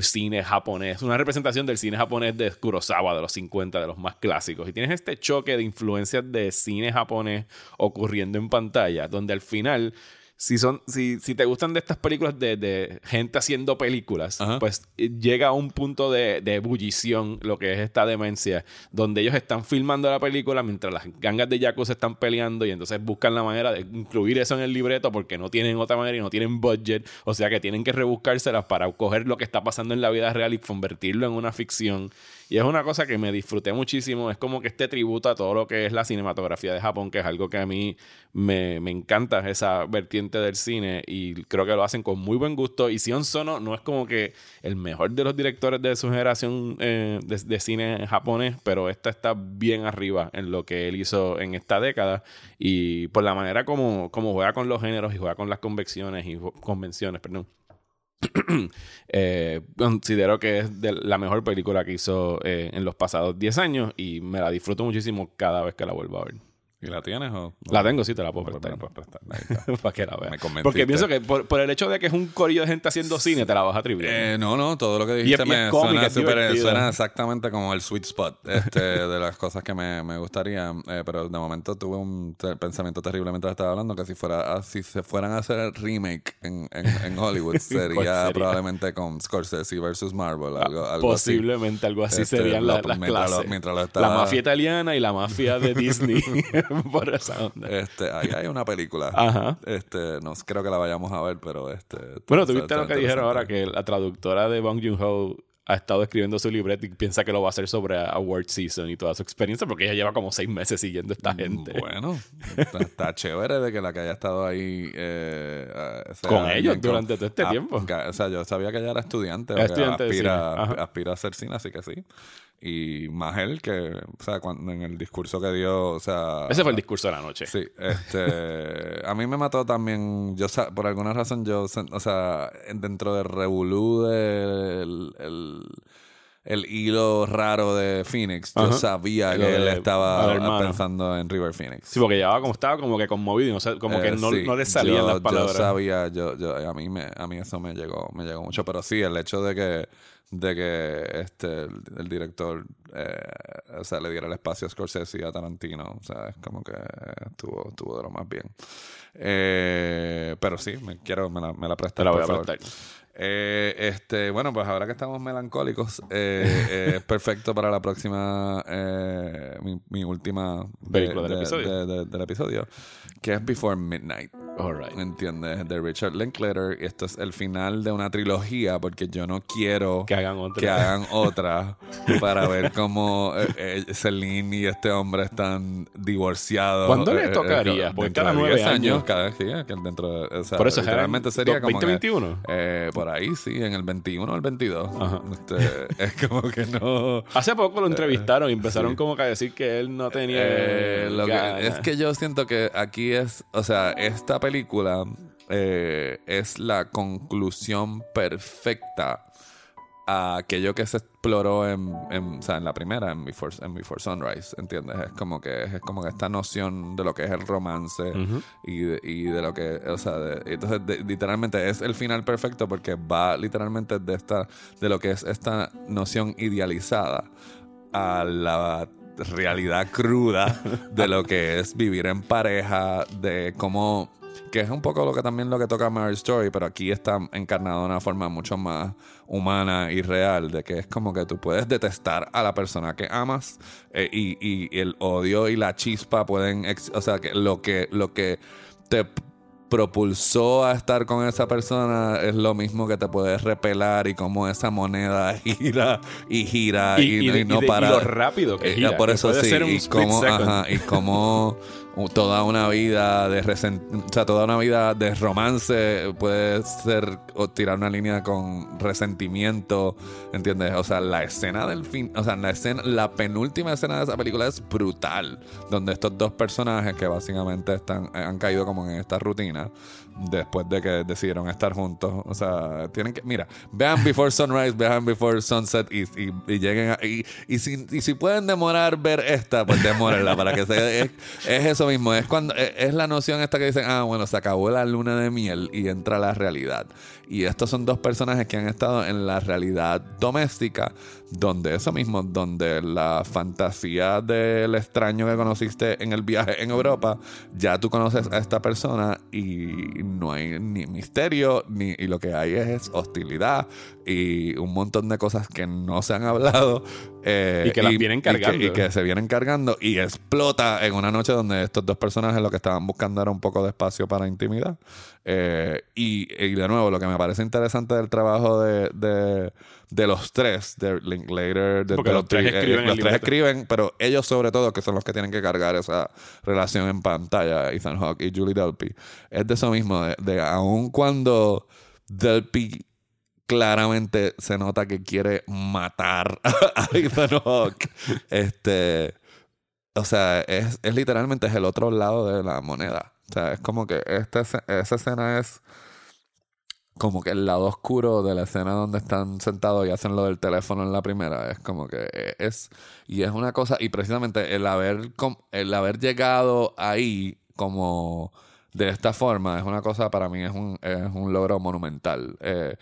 cine japonés, una representación del cine japonés de Kurosawa de los 50, de los más clásicos. Y tienes este choque de influencias de cine japonés ocurriendo en pantalla, donde al final, si, son, si, si te gustan de estas películas de, de gente haciendo películas, pues eh, llega a un punto de, de ebullición lo que es esta demencia, donde ellos están filmando la película mientras las gangas de Yakuza están peleando y entonces buscan la manera de incluir eso en el libreto porque no tienen otra manera y no tienen budget, o sea que tienen que rebuscárselas para coger lo que está pasando en la vida real y convertirlo en una ficción. Y es una cosa que me disfruté muchísimo. Es como que este tributo a todo lo que es la cinematografía de Japón, que es algo que a mí me, me encanta, esa vertiente del cine. Y creo que lo hacen con muy buen gusto. Y Sion Sono no es como que el mejor de los directores de su generación eh, de, de cine japonés, pero esta está bien arriba en lo que él hizo en esta década. Y por la manera como, como juega con los géneros y juega con las convecciones y convenciones, perdón. [CLEARS THROAT] Eh, considero que es de la mejor película que hizo eh, en los pasados 10 años y me la disfruto muchísimo cada vez que la vuelvo a ver. ¿Y la tienes o...? La tengo, sí, te la puedo No, prestar. la está. [LAUGHS] Para que la veas. Porque pienso que por, por el hecho de que es un corillo de gente haciendo cine, te la vas a atribuir. Eh, no, no, todo lo que Y es- dijiste y es me cómica, suena, es suena exactamente como el sweet spot este, [LAUGHS] de las cosas que me, me gustaría. eh, pero de momento tuve un pensamiento terrible mientras estaba hablando que si fuera a- si se fueran a hacer el remake en, en, en Hollywood [LAUGHS] sería, sería? probablemente con Scorsese versus Marvel. Algo, algo Posiblemente algo así Este, serían la- lo- las mientras lo- clases. mientras lo estaba- La mafia italiana y la mafia de Disney. [LAUGHS] por esa onda. Este, ahí hay una película. Ajá. Este, no creo que la vayamos a ver, pero este. Bueno, tuviste lo que dijeron ahora, que la traductora de Bong Joon-ho ha estado escribiendo su libreto y piensa que lo va a hacer sobre Award Season y toda su experiencia, porque ella lleva como seis meses siguiendo a esta gente. Mm, Bueno, está, está chévere de que la que haya estado ahí eh, eh, sea Con ellos con- durante todo este ah, tiempo. O sea, yo sabía que ella era estudiante, o Era estudiante aspira, aspira a hacer cine, así que sí. Y más él que, o sea, cuando en el discurso que dio, o sea... Ese fue el discurso de la noche. Sí, este, a mí me mató también, yo por alguna razón yo, o sea, en- dentro del revolú del el, el hilo raro de Phoenix, yo Ajá. sabía Lo que él de- estaba al hermano. pensando en River Phoenix. Sí, porque llevaba como estaba como que conmovido y no sé, como que Eh, no, sí, no le salían yo- las palabras. Yo sabía, yo, yo, a mí me, a mí eso me llegó, me llegó mucho. Pero sí, el hecho de que, de que este el, el director eh, o sea, le diera el espacio a Scorsese y a Tarantino, o sea, es como que estuvo, estuvo de lo más bien. Eh, pero sí, me quiero, me la, me la prestas, Te la voy por a favor. prestar. Eh, este, bueno, pues ahora que estamos melancólicos, eh, es [LAUGHS] perfecto para la próxima, eh, mi, mi última de- Película del de- episodio. de- de- del episodio, que es Before Midnight. All right. ¿Me entiendes? De Richard Linklater. Y esto es el final de una trilogía porque yo no quiero Que hagan otra. que hagan otra para ver cómo eh, eh, Celine y este hombre están divorciados. ¿Cuándo le eh, eh, tocaría? Porque dentro cada nueve 10 años. Cada sí, eh, que dentro de, o sea, Por eso, literalmente ¿era en sería do- como que, 2021? eh, por ahí, sí, en el 21 o el 22. Este, es como que no. Hace poco lo entrevistaron y empezaron como que a decir que él no tenía. Eh, lo que- es que yo siento que aquí es, o sea, esta película eh, es la conclusión perfecta a aquello que se exploró en, en, o sea, en la primera, en Before, en Before Sunrise, ¿entiendes? Es como que es como que esta noción de lo que es el romance y, de, y de lo que, o sea, de- entonces de- literalmente es el final perfecto porque va literalmente de esta, de lo que es esta noción idealizada a la realidad cruda de lo que es vivir en pareja, de cómo que es un poco lo que también lo que toca Marriage Story, pero aquí está encarnado de una forma mucho más humana y real, de que es como que tú puedes detestar a la persona que amas eh, y, y el odio y la chispa pueden, ex- o sea, que lo que, lo que te propulsó a estar con esa persona es lo mismo que te puedes repelar y como esa moneda [LAUGHS] gira y gira y, Y- y de- y no de- y para lo rápido que Eh, gira, por que eso puede sí ser un y second. ajá, y como u- [LAUGHS] toda una vida de o sea toda una vida de romance puede ser o tirar una línea con resentimiento ¿entiendes? o sea la escena del fin o sea la escena la penúltima escena de esa película es brutal donde estos dos personajes que básicamente están han caído como en esta rutina después de que decidieron estar juntos. O sea tienen que mira vean Before Sunrise vean Before Sunset y, lleguen a, y, y si, y si pueden demorar ver esta pues demórenla para que se es, es eso mismo es cuando es la noción esta que dicen ah bueno se acabó la luna de miel y entra la realidad y estos son dos personajes que han estado en la realidad doméstica donde eso mismo donde la fantasía del extraño que conociste en el viaje en Europa ya tú conoces a esta persona y no hay ni misterio ni y lo que hay es hostilidad y un montón de cosas que no se han hablado eh, Y que las vienen y que- cargando. y que se vienen cargando y explota en una noche donde estos dos personajes lo que estaban buscando era un poco de espacio para intimidad. Eh, y, y de nuevo, lo que me parece interesante del trabajo de, de, de los tres, de Linklater, de Porque los tres Delpy, eh, escriben los tres escriben, pero ellos sobre todo, que son los que tienen que cargar esa relación en pantalla, Ethan Hawke y Julie Delpy, es de eso mismo, de, de aun cuando Delpy claramente se nota que quiere matar [LAUGHS] a Ethan Hawke. Este, o sea, es, es literalmente es el otro lado de la moneda. O sea, es como que esta, esa escena es como que el lado oscuro de la escena donde están sentados y hacen lo del teléfono en la primera es como que eh, es y es una cosa y precisamente el haber el haber llegado ahí como de esta forma es una cosa para mí es un, es un logro monumental Eh,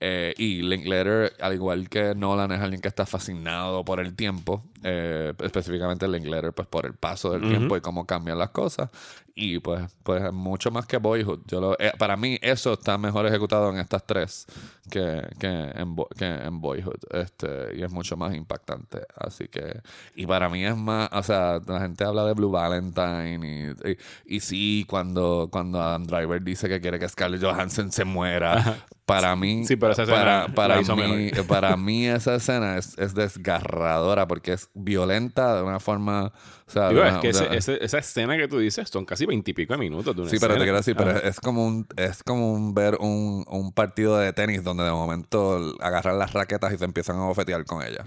eh, y Linklater, al igual que Nolan, es alguien que está fascinado por el tiempo, eh, específicamente Linklater, pues por el paso del tiempo y cómo cambian las cosas. Y pues, pues mucho más que Boyhood. Yo lo, eh, para mí, eso está mejor ejecutado en estas tres que, que, en, que en Boyhood. Este, y es mucho más impactante. Así que, y para mí es más, o sea, la gente habla de Blue Valentine y, y, y sí, cuando, cuando Adam Driver dice que quiere que Scarlett Johansson se muera. Para mí, Sí, pero esa escena para, para mí, mejor. para mí esa escena es, es desgarradora porque es violenta de una forma, o sea, Digo, de es una- que ese- ese- esa escena que tú dices son casi veintipico minutos de una Sí, pero te escena. quiero decir, pero Ajá. es como un, es como un ver un, un partido de tenis donde de momento agarran las raquetas y se empiezan a bofetear con ella.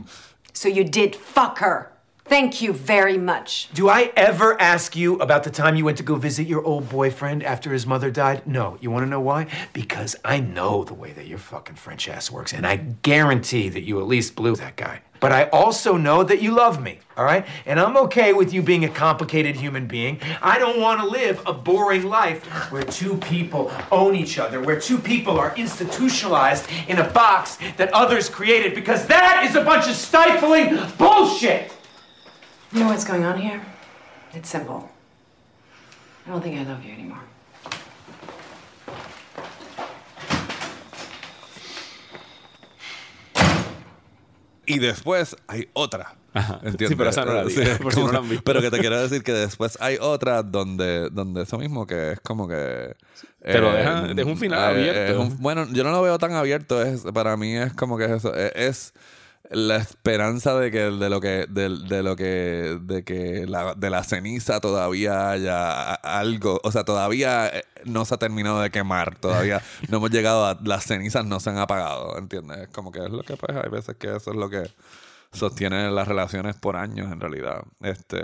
So you did fuck her. Thank you very much. Do I ever ask you about the time you went to go visit your old boyfriend after his mother died? No. You want to know why? Because I know the way that your fucking French ass works, and I guarantee that you at least blew that guy. But I also know that you love me, all right? And I'm okay with you being a complicated human being. I don't want to live a boring life where two people own each other, where two people are institutionalized in a box that others created, because that is a bunch of stifling bullshit! You know what's going on here? It's simple. I don't think I love you anymore. Y después hay otra. ¿Entiendes? Sí, pero esa no la Sí, por si no la han visto. Pero que te quiero decir que después hay otra donde, donde eso mismo que es como que... Te lo dejan- es un final abierto. es un- bueno, yo no lo veo tan abierto. Es, para mí es como que es eso. Es, es la esperanza de que de lo que de, de lo que de que la, de la ceniza todavía haya algo o sea todavía eh, no se ha terminado de quemar todavía [LAUGHS] no hemos llegado a las cenizas no se han apagado ¿entiendes? es como que es lo que pues hay veces que eso es lo que sostiene las relaciones por años en realidad este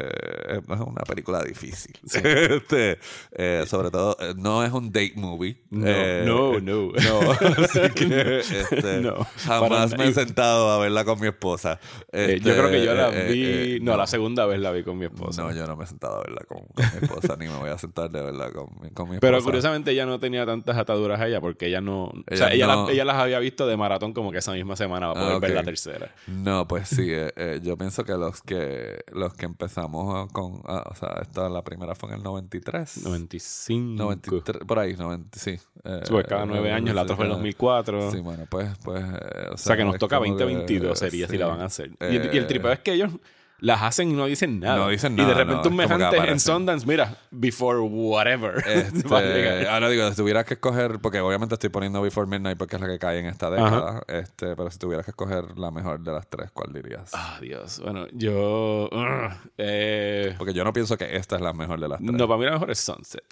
es una película difícil [LAUGHS] este eh, sobre todo eh, no es un date movie No, Eh, no, no. [LAUGHS] no así que este, [LAUGHS] No, jamás me he sentado a verla con mi esposa Eh, yo Este, creo que yo la vi. no, la segunda vez la vi con mi esposa. no, yo no me he sentado a verla con, con mi esposa, ni me voy a sentar de verla con, mi- con mi esposa. Pero curiosamente ella no tenía tantas ataduras a ella porque ella no. o sea, Ella ella, la- ella las había visto de maratón como que esa misma semana para poder Ah, ver la tercera. No, pues sí, eh, eh, yo pienso que los que los que empezamos con, ah, o sea, esta la primera fue en el 93. 95. 93, por ahí, 90, sí. Eh, Sí, porque cada nueve eh, años, la otra fue en cada- 2004. Sí, bueno, pues, pues. eh, O sea, que nos toca como que, 2022 sería si sí, la van a hacer. Y, y el eh, tripeo es que ellos las hacen y no dicen nada. No dicen Y de nada, repente no, un es como que mejante en. Sundance, mira, before whatever. [LAUGHS] Este, ahora digo, si tuvieras que escoger, porque obviamente estoy poniendo Before Midnight porque es la que cae en esta década, este, pero si tuvieras que escoger la mejor de las tres, ¿cuál dirías? Ah, Dios. Bueno, yo. ugh, eh, Porque yo no pienso que esta es la mejor de las tres. no, para mí la mejor es Sunset.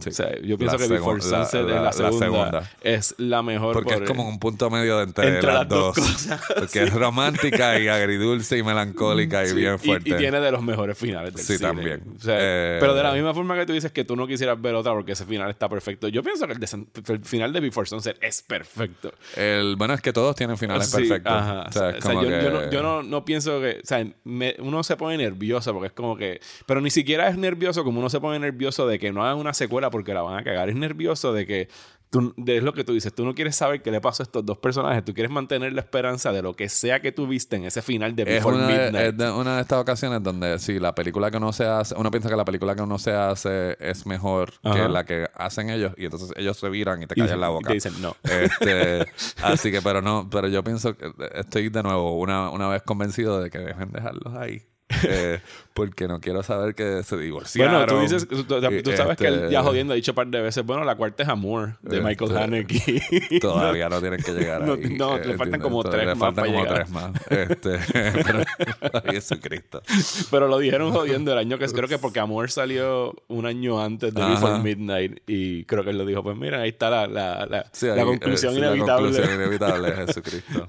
Sí. O sea, yo pienso La que Before Sunset la- es la la segunda. Es la mejor. Porque por- es como un punto medio entre, entre las, dos dos. cosas, [LAUGHS] Porque sí. es romántica y agridulce y melancólica y Sí, bien y- fuerte. Y, tiene de los mejores finales del Sí, cine. también. O sea, Eh, pero de la misma forma que tú dices que tú no quisieras ver otra porque ese final está perfecto. Yo pienso que el, de el final de Before Sunset es perfecto. El, bueno, es que todos tienen finales perfectos. ajá. O sea, es O sea, como yo, yo que- no, yo no- no pienso que. O sea, me- uno se pone nervioso porque es como que. Pero ni siquiera es nervioso como uno se pone nervioso de que no hagan una secuela porque la van a cagar. Es nervioso de que. Tú, de- es lo que tú dices. Tú no quieres saber qué le pasó a estos dos personajes. Tú quieres mantener la esperanza de lo que sea que tú viste en ese final de Es Before una, de, Midnight. es de una de estas ocasiones donde sí, la película que uno se hace, uno piensa que la película que uno se hace es mejor Ajá. que la que hacen ellos y entonces ellos se viran y te Y callan la y boca. te dicen no. Este, [LAUGHS] así que, pero no, pero yo pienso que estoy de nuevo una, una vez convencido de que dejen dejarlos ahí. Eh, porque no quiero saber que se divorciaron. Bueno, tú dices, tú, tú- sabes que él este, ya jodiendo ha dicho un par de veces, bueno, la cuarta es Amor de Michael Este, Haneke. [LAUGHS] Todavía no tienen que llegar No, ahí. no, eh, le faltan ¿entiendes? como tres le más faltan para como llegar. tres más. Este, [LAUGHS] pero, Jesucristo. Pero lo dijeron jodiendo el año que creo que porque Amor salió un año antes de Ajá. Before Midnight y creo que él lo dijo, pues mira, ahí está la, la, la, Sí, la ahí, conclusión eh, sí, la inevitable. conclusión inevitable es Jesucristo.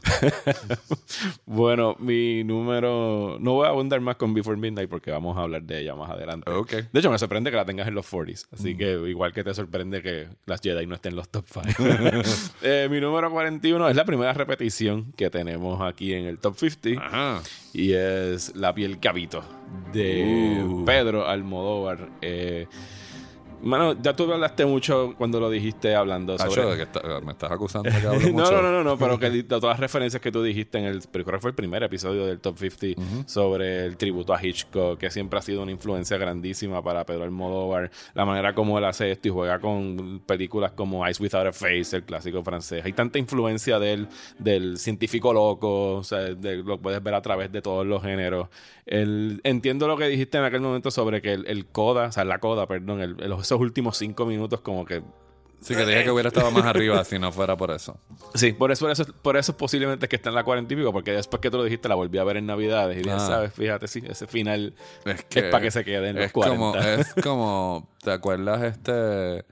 [LAUGHS] bueno, mi número, no voy a abundar más con con Before Midnight porque vamos a hablar de ella más adelante. De hecho, me sorprende que la tengas en los 40s. Así que igual que te sorprende que las Jedi no estén en los top 5. [LAUGHS] [LAUGHS] Eh, mi número 41 es la primera repetición que tenemos aquí en el top 50. Ajá. Y es La piel cabito de Uh. Pedro Almodóvar. Eh, Mano, ya tú hablaste mucho cuando lo dijiste hablando sobre... que está- me estás acusando de que hablo no, mucho. no, no, no, no, pero que de todas las referencias que tú dijiste en el, creo que fue el primer episodio del Top 50 sobre el tributo a Hitchcock, que siempre ha sido una influencia grandísima para Pedro Almodóvar, la manera como él hace esto y juega con películas como Eyes Without a Face, el clásico francés. Hay tanta influencia de él, del científico loco, o sea, de- lo puedes ver a través de todos los géneros. El- entiendo lo que dijiste en aquel momento sobre que el, el coda, o sea, la coda, perdón, el- el- esos últimos cinco minutos como que Sí, que dije que hubiera estado más arriba si no fuera por eso. [LAUGHS] Sí, por eso, por eso, por eso posiblemente es que está en la cuarenta y pico, porque después que tú lo dijiste la volví a ver en Navidades y dije, Ah. ¿sabes? Fíjate, sí, ese final es, que para que se quede en los es como, 40. es [LAUGHS] como, ¿te acuerdas este?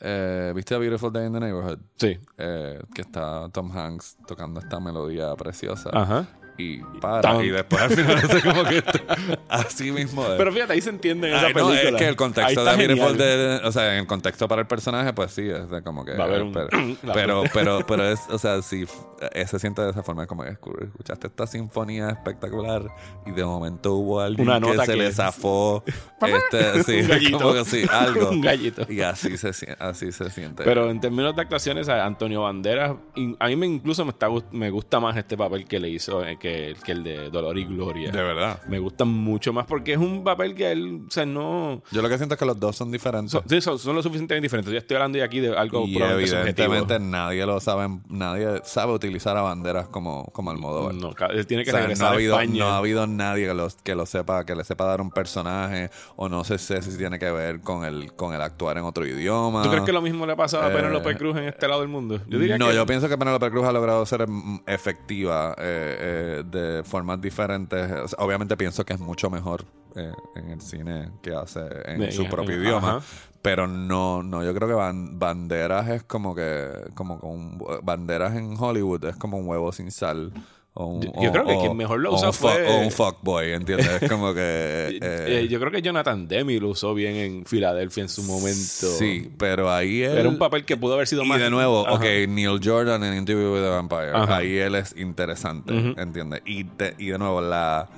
eh, ¿Viste A Beautiful Day in the Neighborhood? Sí. Eh, que está Tom Hanks tocando esta melodía preciosa. Ajá. Y para. Y después al final [LAUGHS] hace como que está así mismo. es. Pero fíjate, ahí se entiende en esa Ay, no, película. es que el contexto de Beautiful o sea, en el contexto para el personaje, pues sí, es de como que. Va a haber un- pero, [CLEARS THROAT] pero, pero, pero es, o sea, f- eh, se siente de esa forma, como que escu- escuchaste esta sinfonía espectacular y de momento hubo alguien Una que se que- le zafó. [LAUGHS] este, [LAUGHS] sí, Un gallito. como que sí, algo. Un gallito. Y así se, así se siente. Pero en términos de actuaciones, a Antonio Banderas, a mí me incluso me, está, me gusta más este papel que le hizo eh, que, que el de Dolor y Gloria. De verdad. Me gusta mucho más porque es un papel que él, o sea, no... Yo lo que siento es que los dos son diferentes. Son, sí, son, son lo suficientemente diferentes. Yo estoy hablando de aquí de algo y probablemente evidentemente subjetivo. nadie lo sabe, nadie sabe utilizar a banderas como, como Almodóvar. No, él tiene que O sea, regresar no ha, a habido, España. no ha habido nadie que, los, que lo sepa, que le sepa dar un personaje, o no sé si si tiene que ver con el, con el actuar en otro idioma. ¿Tú crees que lo mismo le ha pasado a Eh, Penélope Cruz en este lado del mundo? Yo diría no, que yo pienso que Penélope Cruz ha logrado ser mm, efectiva eh, eh, de formas diferentes. O sea, obviamente pienso que es mucho mejor eh, en el cine que hace en De- su propio idioma. Pero no, no, yo creo que Ban- Banderas es como que, como con Banderas en Hollywood es como un huevo sin sal. O un, Yo- yo o- creo que o- quien mejor lo fuck- fue- O un fuckboy, ¿entiendes? Es como que... [LAUGHS] eh, yo creo que Jonathan Demi lo usó bien en Filadelfia en su momento. Sí, pero ahí él... Era un papel que pudo haber sido y más. de nuevo, Ajá. ok, Neil Jordan en Interview with the Vampire. Ajá. Ahí él es interesante, Ujú. ¿entiendes? Y, te- y de nuevo, la,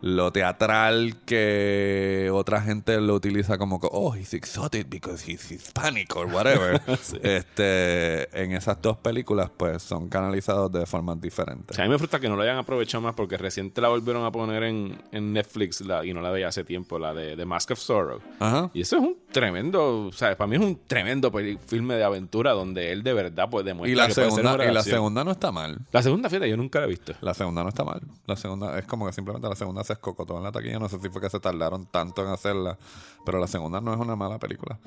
lo teatral que otra gente lo utiliza como que, oh, he's exotic because he's Hispanic or whatever. [LAUGHS] Sí. este, en esas dos películas, pues son canalizados de formas diferentes. O sea, a mí me frustra que no lo hayan aprovechado más porque reciente la volvieron a poner en, en Netflix la- y no la veía hace tiempo, la de The Mask of Sorrow. Ajá. Y eso es un tremendo, o sea, para mí es un tremendo filme de aventura donde él de verdad pues demuestra Y la, que puede ser segunda, una y la segunda no está mal. La segunda, fíjate, yo nunca la he visto. La segunda no está mal. La segunda es como que simplemente la segunda se escocotó en la taquilla. No sé si fue que se tardaron tanto en hacerla, pero la segunda no es una mala película.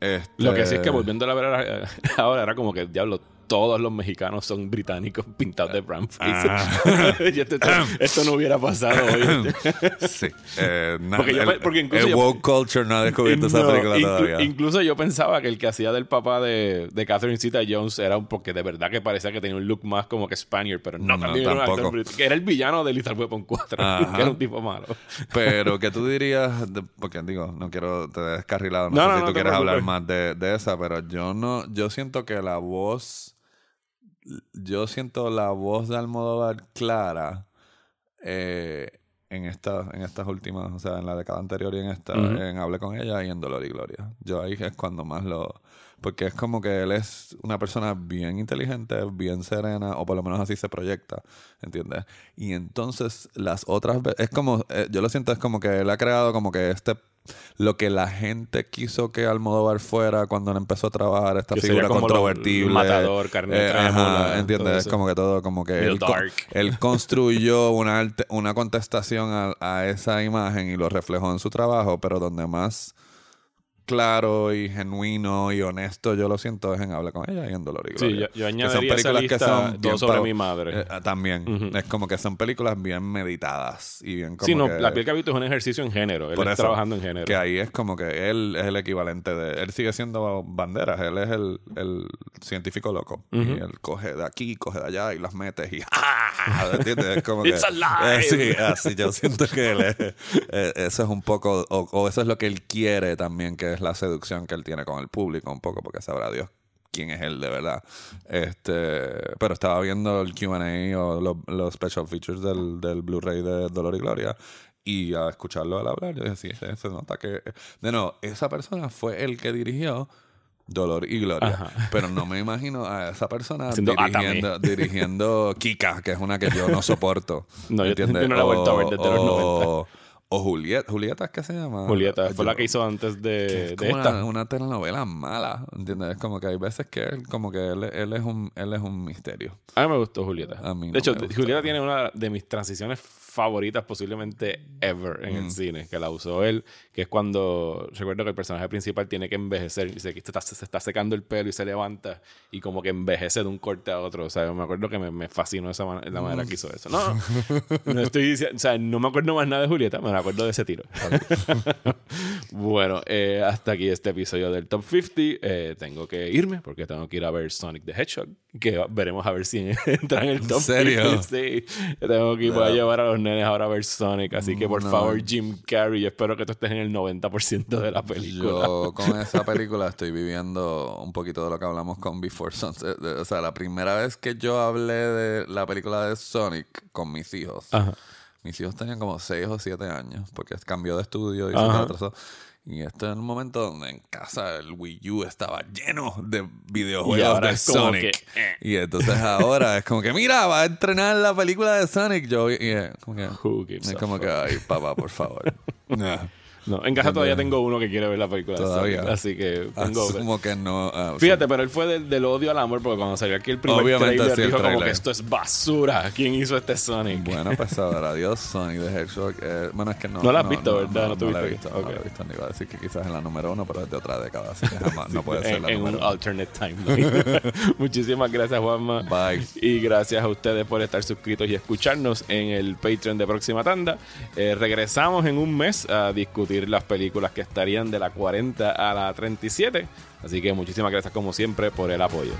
Este- Lo que sí es que volviendo a ver ahora, [LAUGHS] ahora era como que, diablo, todos los mexicanos son británicos [LAUGHS] pintados de brown. Ah. [LAUGHS] Y esto, [LAUGHS] esto- no hubiera pasado hoy. sí. Eh, Porque yo el, pe- porque incluso el yo- woke culture no ha descubierto esa película inclu- todavía. Incluso yo pensaba que el que hacía del papá de, de Catherine Zeta Jones era un porque de verdad que parecía que tenía un look más como que Spaniard, pero no, No, también era un actor que era el villano de Lethal Weapon 4, Ajá. que era un tipo malo. Pero que tú dirías, de- porque digo, no quiero te descarrilado, no, sé si tú quieres hablar más de, de esa, pero yo no, yo siento que la voz, yo siento la voz de Almodóvar clara eh, en esta, en estas últimas, o sea, en la década anterior y en esta, Ujú. en Hablé con ella y en Dolor y Gloria. Yo ahí es cuando más lo, porque es como que él es una persona bien inteligente, bien serena, o por lo menos así se proyecta, ¿entiendes? Y entonces las otras veces, es como, eh, yo lo siento, es como que él ha creado como que este, lo que la gente quiso que Almodóvar fuera cuando él empezó a trabajar esta Que figura como controvertible. matador, carne Eh, ajá, ¿entiendes? Es como que todo, como que él, dark. [LAUGHS] él construyó [LAUGHS] una, una contestación a, a esa imagen y lo reflejó en su trabajo, pero donde más claro y genuino y honesto, yo lo siento, es en Habla con ella y en Dolor y Sí, Gloria. yo- yo Que son añadiría esa películas que lista son Todo sobre mi madre. eh, también. Es como que son películas bien meditadas y bien como Sí, no, que- La piel que habito es un ejercicio en género. Él por está eso, trabajando en género. Que ahí es como que él es el equivalente de. Él sigue siendo banderas. Él es el, el científico loco. Ujú. Y él coge de aquí, coge de allá y las mete y. [LAUGHS] ¡ah! ¿Entiendes? Es como [LAUGHS] que. It's alive. Eh, sí, así yo siento que él es. eh, eso es un poco. O, o eso es lo que él quiere también, que es la seducción que él tiene con el público, un poco, porque sabrá Dios quién es él de verdad. Este, pero estaba viendo el QA o los, los special features del, del Blu-ray de Dolor y Gloria. Y a escucharlo al hablar, yo decía, sí, se nota que. De nuevo, esa persona fue el que dirigió Dolor y Gloria. Ajá. Pero no me imagino a esa persona Haciendo dirigiendo, Kika, que es una que yo no soporto. No, ¿entiendes? yo no la he vuelto a ver O- desde los o- O Julieta. ¿Julieta es que se llama? Julieta, fue Yo- la que hizo antes de, que es de esta. Una, una telenovela mala, ¿entiendes? Es como que hay veces que él, como que él, él es un él es un misterio. A mí me gustó Julieta. A mí no de hecho. Julieta tiene una de mis transiciones favoritas posiblemente ever en Mm. el cine, que la usó él, que es cuando recuerdo que el personaje principal tiene que envejecer y se, está, se está secando el pelo y se levanta y como que envejece de un corte a otro. O sea, me acuerdo que me, me fascinó esa man- la manera que hizo eso. No, [LAUGHS] no estoy diciendo, o sea, no me acuerdo más nada de Julieta, me acuerdo de ese tiro. [LAUGHS] bueno, eh, hasta aquí este episodio del Top 50. Eh, tengo que irme porque tengo que ir a ver Sonic the Hedgehog, que veremos a ver si [LAUGHS] entra en el Top serio? 50. Sí, tengo que ir voy a llevar a los nenes ahora a ver Sonic, así que por No. favor, Jim Carrey, yo espero que tú estés en el 90% de la película. Yo [LAUGHS] con esa película estoy viviendo un poquito de lo que hablamos con Before Sunset. O sea, la primera vez que yo hablé de la película de Sonic con mis hijos, Ajá. mis hijos tenían como 6 o 7 años porque cambió de estudio y se Ajá. retrasó. Y esto en un momento donde en casa el Wii U estaba lleno de videojuegos Y ahora de es Sonic. que, eh. Y entonces ahora es como que, mira, va a entrenar la película de Sonic. Yo, y es como que, es como que, ay, papá, por favor. [LAUGHS] Nah. No, en casa todavía tengo uno que quiere ver la película de Todavía. Así que. Asumo que no. ah, Fíjate, pero él fue del, del odio al amor porque cuando salió aquí el primer Obviamente trailer sí, dijo como que esto es basura. ¿Quién hizo este Sonic? Bueno, pues sabrá Dios, Sonic the Hedgehog. eh, bueno, es que no. No la has visto, ¿verdad? No No, la he visto. No ok. la he visto. Ni iba a decir que quizás en la número uno, pero es de otra década. Así que [LAUGHS] jamás no puede ser en, la en un uno. alternate timeline. [LAUGHS] Muchísimas gracias, Juanma. Bye. Y gracias a ustedes por estar suscritos y escucharnos en el Patreon de Próxima Tanda. Eh, regresamos en un mes a discutir las películas que estarían de la 40 a la 37. Así que muchísimas gracias, como siempre, por el apoyo.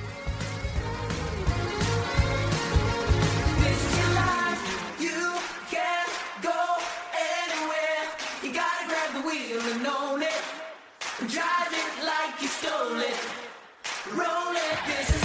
Drive it like you stole it. Roll it.